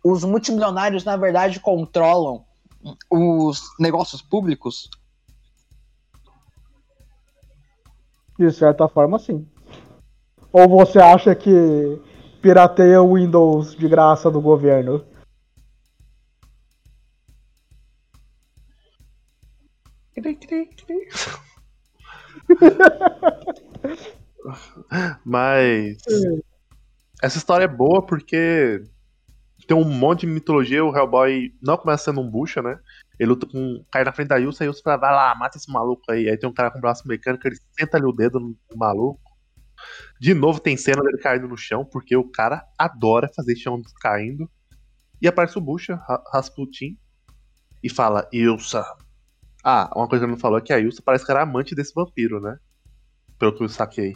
os multimilionários, na verdade, controlam os negócios públicos? De certa forma, sim. Ou você acha que pirateia o Windows de graça do governo? Mas essa história é boa porque tem um monte de mitologia. O Hellboy não começa sendo um bucha, né? Ele luta com. cai na frente da Ilsa e a Ilsa fala, vai lá, mata esse maluco aí. Aí tem um cara com braço mecânico, ele senta ali o dedo no no maluco. De novo tem cena dele caindo no chão, porque o cara adora fazer chão caindo. E aparece o bucha, Ra- Rasputin, e fala, Ilsa. Ah, uma coisa que ele não falou é que a Ilsa parece que era amante desse vampiro, né? Pelo que eu saquei.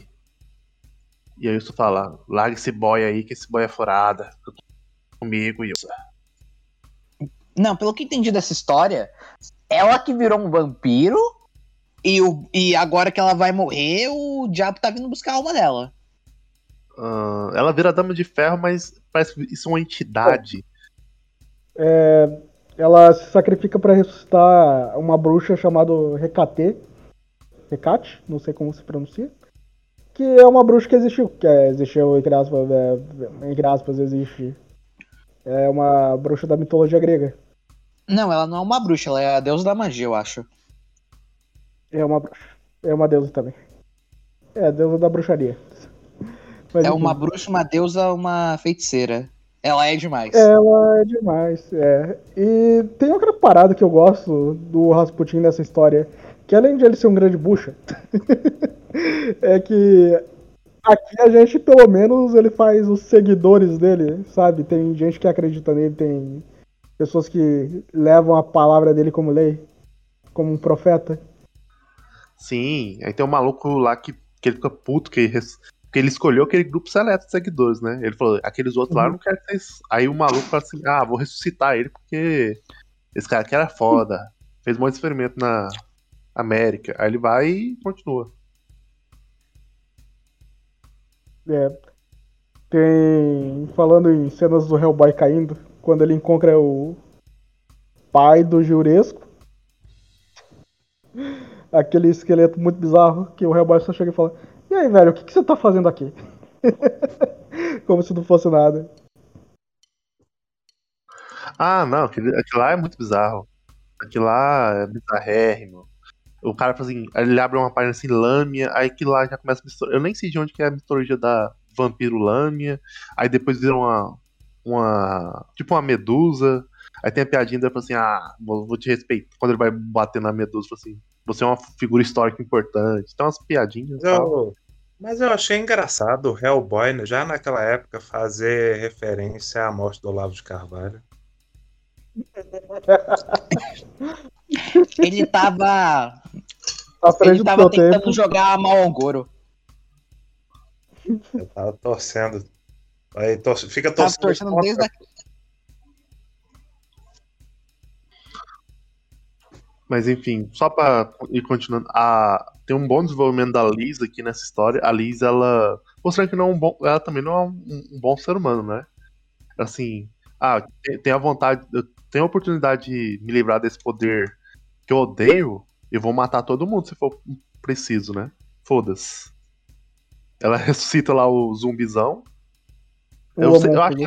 E aí isso fala, larga esse boy aí, que esse boy é furada. Comigo, Ilsa. Não, pelo que entendi dessa história, ela que virou um vampiro e, o, e agora que ela vai morrer, o diabo tá vindo buscar a alma dela. Ah, ela vira dama de ferro, mas parece que isso é uma entidade. Ela se sacrifica pra ressuscitar uma bruxa chamada Recate. Recate, não sei como se pronuncia. Que é uma bruxa que existiu. Que é, existiu, entre aspas, é, entre aspas, existe. É uma bruxa da mitologia grega. Não, ela não é uma bruxa, ela é a deusa da magia, eu acho. É uma bruxa. É uma deusa também. É a deusa da bruxaria. Mas, É enfim. uma bruxa, uma deusa, uma feiticeira. Ela é demais. Ela é demais, é. E tem outra parada que eu gosto do Rasputin nessa história, que além de ele ser um grande bucha, é que aqui a gente, pelo menos, ele faz os seguidores dele, sabe? Tem gente que acredita nele, tem pessoas que levam a palavra dele como lei, como um profeta. Sim, aí tem um maluco lá que, que ele fica puto, que, res- que ele escolheu aquele grupo seleto de seguidores, né? Ele falou, aqueles outros lá eu não quero que vocês. Aí o maluco fala assim, ah, vou ressuscitar ele porque esse cara aqui era foda. Fez um monte de experimento na América. Aí ele vai e continua. É. Tem. Falando em cenas do Hellboy caindo, quando ele encontra o pai do Juresco. Aquele esqueleto muito bizarro que o Hellboy só chega e fala: E aí, velho, o que, que você tá fazendo aqui? Como se não fosse nada. Ah, não, aquilo, lá é muito bizarro. Aquilo lá é bizarrérrimo. O cara fala assim, ele abre uma página assim, lâmina, aí aquilo lá já começa a misturar. Eu nem sei de onde que é a mitologia da vampiro lâmina, aí depois vira uma. uma. tipo uma medusa. Aí tem a piadinha dele fala assim, ah, vou te respeitar. Quando ele vai bater na medusa, fala assim, você é uma figura histórica importante. Tem umas piadinhas tal. Eu- mas eu achei engraçado o Hellboy, né, já naquela época, fazer referência à morte do Olavo de Carvalho. Ele tava. Frente ele tava tentando tempo. jogar mal ao Goro. Eu tava torcendo. Aí, tor- fica Tava torcendo. torcendo contra- desde a... Mas enfim, só pra ir continuando, a... tem um bom desenvolvimento da Liz aqui nessa história. A Liz, ela. Mostrando que não é um bom. Ela também não é um, um bom ser humano, né? Assim, ah, tem, tem a vontade. Eu tenho a oportunidade de me livrar desse poder que eu odeio. Eu vou matar todo mundo se for preciso, né? Foda-se. Ela ressuscita lá o zumbizão. O Eu, sei- eu acho que,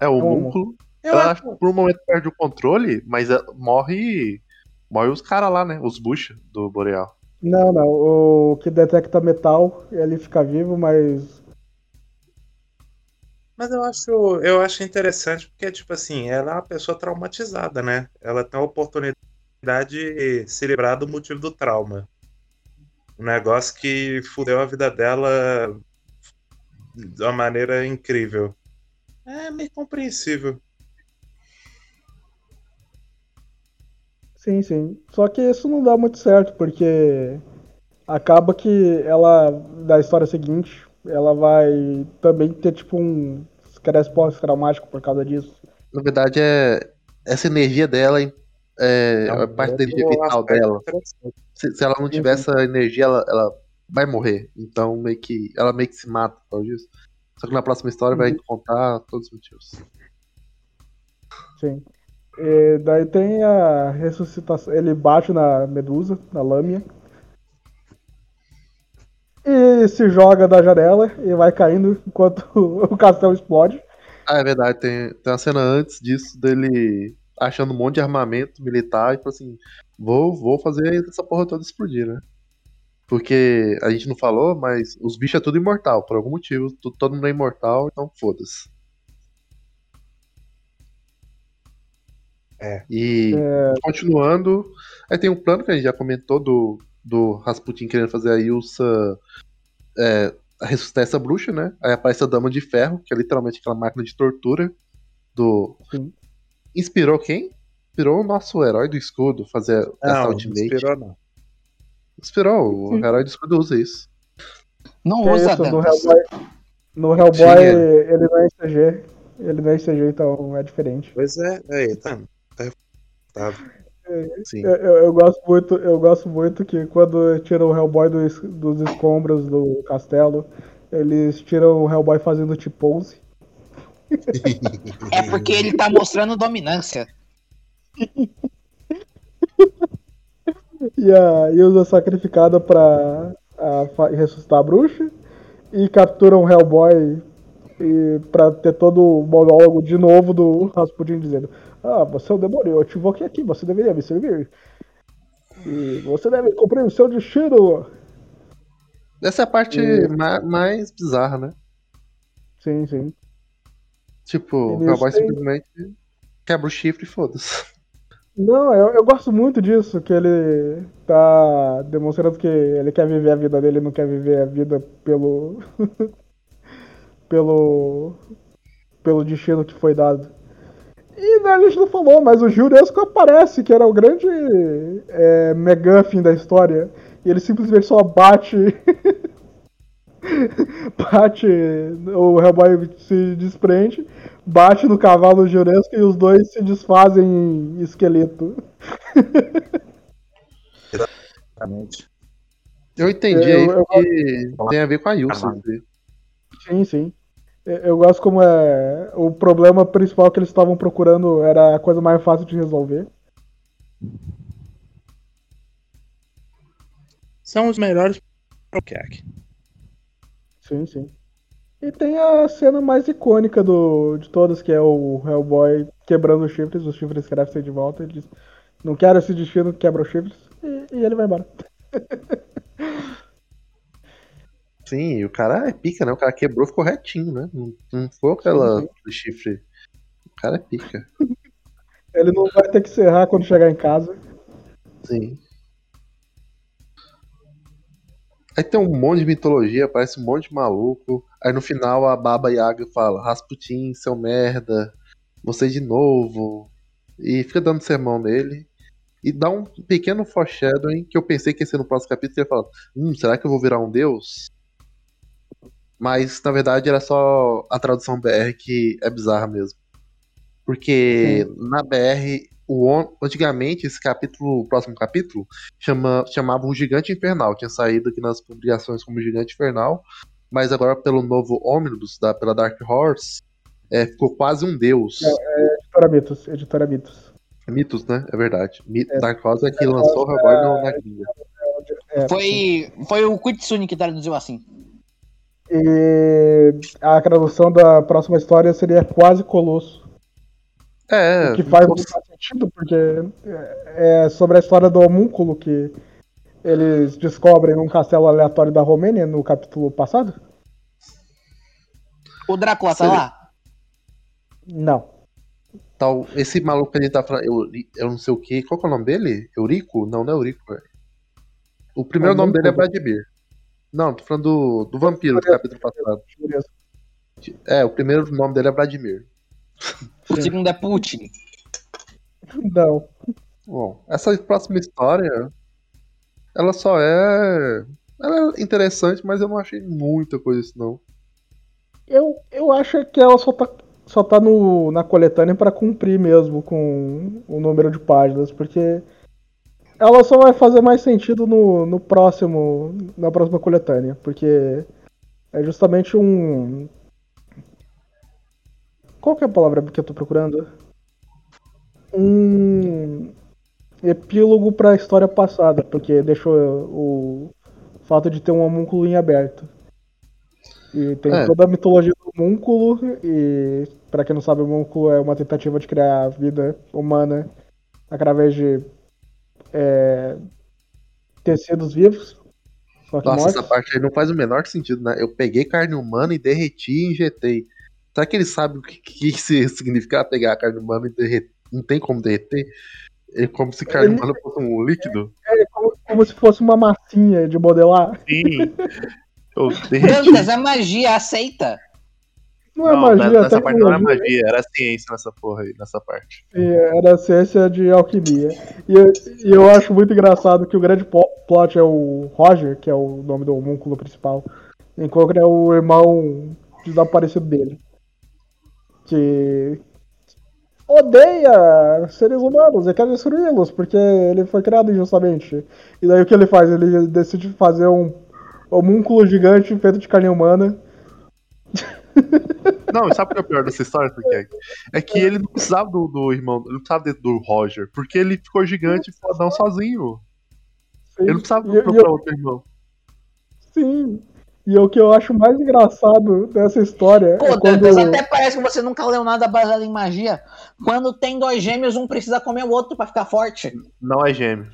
É o homúnculo. Ela acho- por um momento perde o controle, mas ela- morre. Morre os caras lá, né? Os bucha do Boreal. Não, não. O que detecta metal, ele fica vivo, mas. Mas eu acho, eu acho interessante porque, tipo assim, ela é uma pessoa traumatizada, né? Ela tem a oportunidade de se livrar do motivo do trauma. Um negócio que fudeu a vida dela de uma maneira incrível. É meio compreensível. Sim, sim. Só que isso não dá muito certo, porque acaba que ela, da história seguinte, ela vai também ter tipo um estresse pós-traumático por causa disso. Na verdade, é. Essa energia dela é, é um parte da energia outro vital dela. Se, se ela não tiver essa energia, ela, ela vai morrer. Então, meio que. Ela meio que se mata por causa disso. Só que na próxima história vai contar todos os motivos. Sim. E daí tem a ressuscitação. Ele bate na medusa, na lâmina. E se joga da janela e vai caindo enquanto o castelo explode. Ah, é verdade. Tem, tem uma cena antes disso dele achando um monte de armamento militar e falou assim: vou, vou fazer essa porra toda explodir, né? Porque a gente não falou, mas os bichos é tudo imortal, por algum motivo. todo mundo é imortal, então foda-se. É. E continuando, aí tem um plano que a gente já comentou do, do Rasputin querendo fazer a Ilsa é, ressuscitar essa bruxa, né? Aí aparece a Dama de Ferro, que é literalmente aquela máquina de tortura do. Sim. Inspirou quem? Inspirou o nosso herói do escudo fazer essa Não, não ultimate. inspirou, não. Inspirou, o herói do escudo usa isso. Não Que é usa isso, no. Hellboy, no Hellboy ele não é CG. Ele não é CG, então é diferente. Pois é, aí, tá. Tá, tá. Sim. Eu, eu- eu gosto muito, eu gosto muito que quando tiram o Hellboy dos, dos escombros do castelo, eles tiram o Hellboy fazendo T-pose. É porque ele tá mostrando dominância. E a Ilsa é sacrificada pra a, ressuscitar a bruxa. E capturam o Hellboy e, pra ter todo o monólogo de novo do Rasputin dizendo: Ah, você é um demônio, eu te invoquei aqui, você deveria me servir. E você deve cumprir o seu destino. Essa é a parte E- ma- mais bizarra, né? Sim, sim. Tipo, o Hellboy têm- simplesmente quebra o chifre e foda-se. Não, eu, eu gosto muito disso, que ele tá demonstrando que ele quer viver a vida dele, não quer viver a vida pelo. pelo. pelo destino que foi dado. E né, a gente não falou, mas o Juresco aparece, que era o grande é, McGuffin da história. E ele simplesmente só bate. bate. O Hellboy se desprende, bate no cavalo do Juresco e os dois se desfazem em esqueleto. Exatamente. Eu entendi Eu- aí eu- que tem a ver com a Ilsa. Ah, Sim, sim. Eu- gosto como é. O problema principal que eles estavam procurando era a coisa mais fácil de resolver. São os melhores pro Kek. Sim, sim. E tem a cena mais icônica do, de todas, que é o Hellboy quebrando os chifres, os chifres crescem de volta, ele diz, não quero esse destino, quebra os chifres, e, e ele vai embora. Sim, e o cara é pica, né? O cara quebrou, ficou retinho, né? Não, não foi aquela Sim, chifre. O cara é pica. Ele não vai ter que serrar quando chegar em casa. Sim. Aí tem um monte de mitologia, parece um monte de maluco. Aí no final a Baba Yaga fala: Rasputin, seu merda, você de novo. E fica dando sermão nele. E dá um pequeno foreshadowing que eu pensei que ia ser no próximo capítulo. Ele fala: Hum, será que eu vou virar um deus? Mas na verdade era só a tradução BR que é bizarra mesmo. Porque na BR, o, on- antigamente, esse capítulo, o próximo capítulo, chama, chamava o Gigante Infernal. Tinha saído aqui nas publicações como Gigante Infernal, mas agora pelo novo Omnibus, da, pela Dark Horse, é, ficou quase um deus. Editora Mitos, editora Mitos. Mitos, né? É verdade. Mi- É. Dark Horse é que lançou o Hellboy na gringa. É, Foi, foi o Kitsune que traduziu assim. E a tradução da próxima história seria quase Colosso. É, O que faz muito mais sentido, porque é é sobre a história do homúnculo que eles descobrem num castelo aleatório da Romênia no capítulo passado? O Drácula tá lá? Não. tal, esse maluco que a gente tá falando, eu, eu não sei o que, qual que é o nome dele? Eurico? Não, não é Eurico, velho. O primeiro É nome dele é Múnculo. Vladimir. Não, tô falando do, do vampiro do capítulo passado. É, o primeiro nome dele é Vladimir. O segundo é Putin. Não. Bom, essa próxima história, ela só é. Ela é interessante, mas eu não achei muita coisa isso, não. Eu, eu acho que ela só tá, só tá no, na coletânea pra cumprir mesmo com o número de páginas, porque ela só vai fazer mais sentido no, no próximo, na próxima coletânea, porque é justamente um. Qual que é a palavra que eu tô procurando? Um epílogo pra história passada, porque deixou o fato de ter um homúnculo em aberto. E tem É. toda a mitologia do homúnculo, e pra quem não sabe, o homúnculo é uma tentativa de criar a vida humana através de é, tecidos vivos. Só que Nossa, mortos. essa parte aí não faz o menor sentido, né? Eu peguei carne humana e derreti e injetei. Será que ele sabe o que, que isso significa pegar a carne humana e derreter? Não tem como derreter? É como se carne Ele- humana fosse um líquido? É como, como se fosse uma massinha de modelar. Sim. Eu derreti. Dantas, é magia, aceita. Não é Não, magia, é nessa parte não era magia, era ciência nessa porra aí, nessa parte. Sim, era ciência de alquimia. E, eu- e eu acho muito engraçado que o grande plot é o Roger, que é o nome do homúnculo principal, encontra o irmão desaparecido dele. Que odeia seres humanos e quer destruí-los, porque ele foi criado injustamente. E daí o que ele faz? Ele decide fazer um homúnculo gigante feito de carne humana. Não, e sabe o que é o pior dessa história, Turqueg? É que ele não precisava do, do irmão, ele não precisava de- do Roger, porque ele ficou gigante e fodão sozinho. Ele não precisava E- e procurar eu- outro irmão. Sim. E o que eu acho mais engraçado dessa história Pô, é quando... Até parece que você nunca leu nada baseado em magia. Quando tem dois gêmeos, um precisa comer o outro pra ficar forte. Não é gêmeo.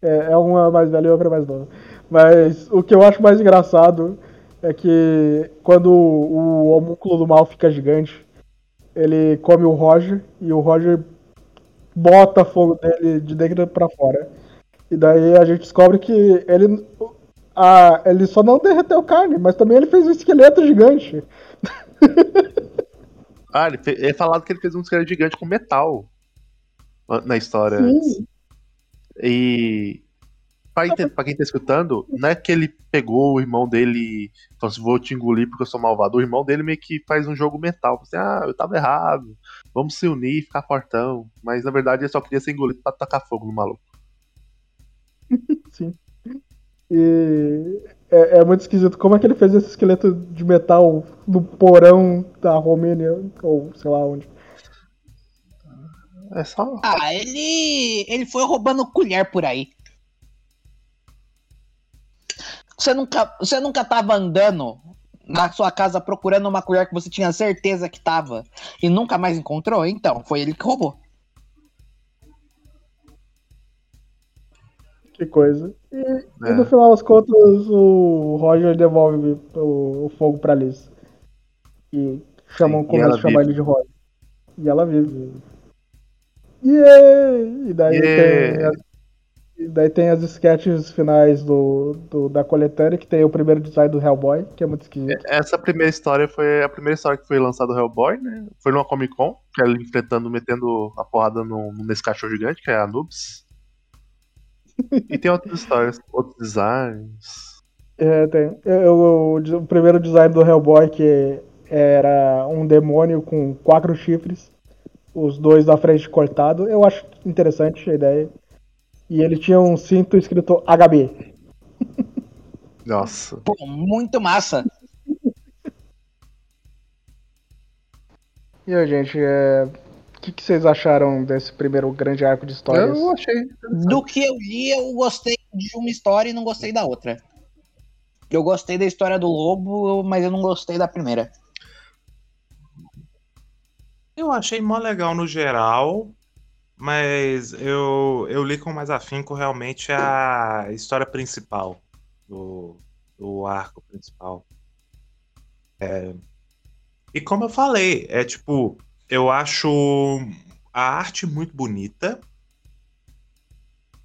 É, é uma mais velha e outra mais nova. Mas o que eu acho mais engraçado é que quando o homúnculo do mal fica gigante, ele come o Roger e o Roger bota fogo dele de dentro pra fora. E daí a gente descobre que ele, a, ele só não derreteu carne, mas também ele fez um esqueleto gigante. Ah, ele fe- é falado que ele fez um esqueleto gigante com metal na história. Sim. E pra, ente- pra quem tá escutando, não é que ele pegou o irmão dele e falou assim, vou te engolir porque eu sou malvado. O irmão dele meio que faz um jogo mental. Assim, ah, eu tava errado. Vamos se unir e ficar fortão. Mas na verdade ele só queria ser engolido pra tacar fogo no maluco. Sim. E é, é muito esquisito como é que ele fez esse esqueleto de metal no porão da Romênia, ou sei lá onde. É só. Ah, ele. ele foi roubando colher por aí. Você nunca, você nunca tava andando na sua casa procurando uma colher que você tinha certeza que tava e nunca mais encontrou? Então, foi ele que roubou. Que coisa. E, e É. no final das contas, o Roger devolve o, o fogo pra Liz. E chamam, Sim, e começam a chamar ele de Roger. E ela vive. Yeah! E daí Yeah! tem. E daí tem as sketches finais do, do- da coletânea, que tem o primeiro design do Hellboy, que é muito esquisito. Essa primeira história foi a primeira história que foi lançada do Hellboy, né? Foi numa Comic Con, que é ele enfrentando, metendo a porrada no, nesse cachorro gigante, que é a Noobs. E tem outras histórias, outros designs. É, tem. Eu- o, o primeiro design do Hellboy, que era um demônio com quatro chifres, os dois da frente cortado, eu acho interessante a ideia. E ele tinha um cinto escrito HB. Nossa. Pô, muito massa. E aí, gente, é, o que, que vocês acharam desse primeiro grande arco de histórias? Eu achei. Do que eu li, eu gostei de uma história e não gostei da outra. Eu gostei da história do lobo, mas eu não gostei da primeira. Eu achei mó legal no geral, mas eu, eu li com mais afinco realmente a história principal do, do arco principal. É, e como eu falei, é tipo, eu acho a arte muito bonita.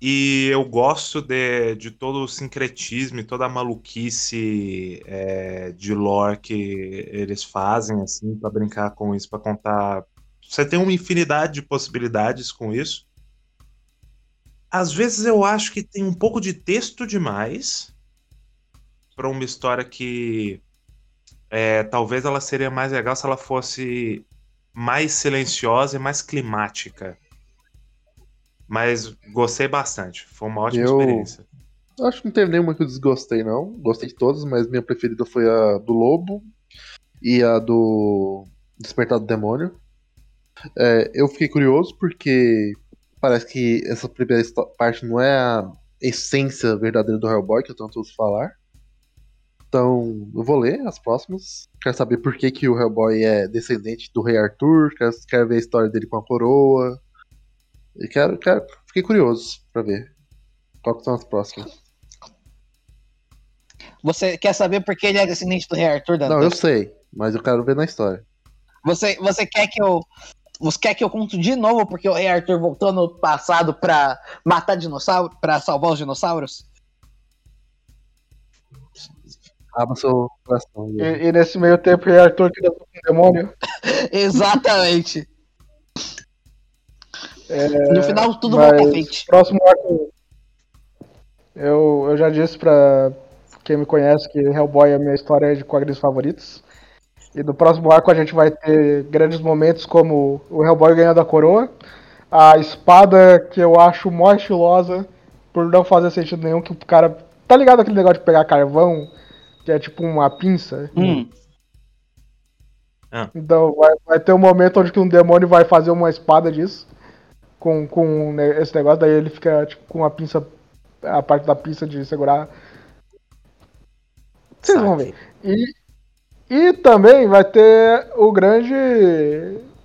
E eu gosto de, de todo o sincretismo e toda a maluquice é, de lore que eles fazem, assim, para brincar com isso, para contar. Você tem uma infinidade de possibilidades com isso. Às vezes eu acho que tem um pouco de texto demais para uma história que é, talvez ela seria mais legal se ela fosse mais silenciosa e mais climática. Mas gostei bastante. Foi uma ótima Eu- experiência. Acho que não teve nenhuma que eu desgostei, não. Gostei de todas, mas minha preferida foi a do Lobo e a do Despertar do Demônio. É, eu fiquei curioso porque parece que essa primeira parte não é a essência verdadeira do Hellboy, que eu tanto ouço falar. Então, eu vou ler as próximas. Quero saber por que, que o Hellboy é descendente do Rei Arthur. Quero, quero ver a história dele com a coroa. E quero, quero, fiquei curioso pra ver. Qual que são as próximas? Você quer saber por que ele é descendente do rei Arthur? Não, eu sei, mas eu quero ver na história. Você, você quer que eu. Você quer que eu conto de novo porque o rei Arthur voltou no passado pra matar dinossauro, pra salvar os dinossauros? Abra seu coração. E, e nesse meio tempo, o Rei Arthur que com o demônio. Exatamente. no final, tudo mas- volta a frente. Próximo arco. Eu, eu já disse pra quem me conhece que Hellboy é a minha história de quadrinhos favoritos. E no próximo arco a gente vai ter grandes momentos como o Hellboy ganhando a coroa, a espada que eu acho mó estilosa, por não fazer sentido nenhum, que o cara. Tá ligado aquele negócio de pegar carvão, que é tipo uma pinça? Hum, Então vai, vai ter um momento onde que um demônio vai fazer uma espada disso. Com, com né, esse negócio, daí ele fica tipo, com a pinça. A parte da pinça de segurar. Vocês vão ver. E, e também vai ter o grande.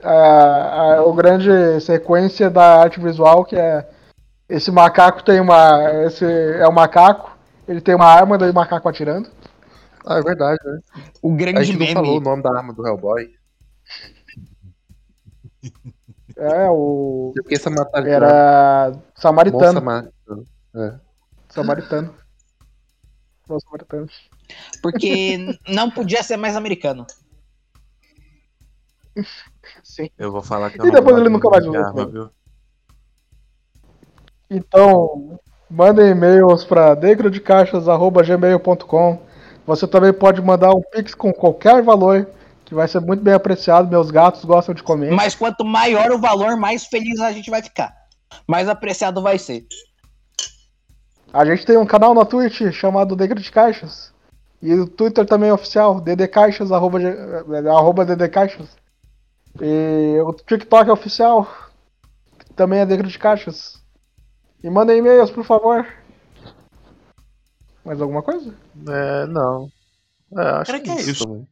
A, a- o grande sequência da arte visual, que é. Esse macaco tem uma. Esse é um macaco. Ele tem uma arma, daí o macaco atirando. Ah, é verdade, né? o A grande gente não meme. falou o nome da arma do Hellboy. É, o. Essa matar Era. Samaritano. Moça, ma- Samaritano. Não, Samaritano. Porque não podia ser mais americano. Sim. Eu vou falar que eu E não depois ele nunca mais isso, viu? Então, mandem e-mails para decrodecaixas.gmail.com. Você também pode mandar um pix com qualquer valor, que vai ser muito bem apreciado. Meus gatos gostam de comer. Mas quanto maior o valor, mais feliz a gente vai ficar. Mais apreciado vai ser. A gente tem um canal na Twitch chamado Decro de Caixas. E o Twitter também é oficial, ddcaixas, arroba, eh, arroba ddcaixas. E o TikTok é oficial, que também é Decro de Caixas. E mandem e-mails, por favor. Mais alguma coisa? É, não. É, acho Cara, que, que é é isso, isso? também.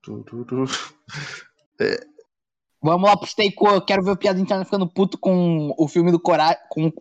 Tu, tu, tu. Vamos lá pro Stay. Eu quero ver o Piada Interna ficando puto com o filme do Coragem. Com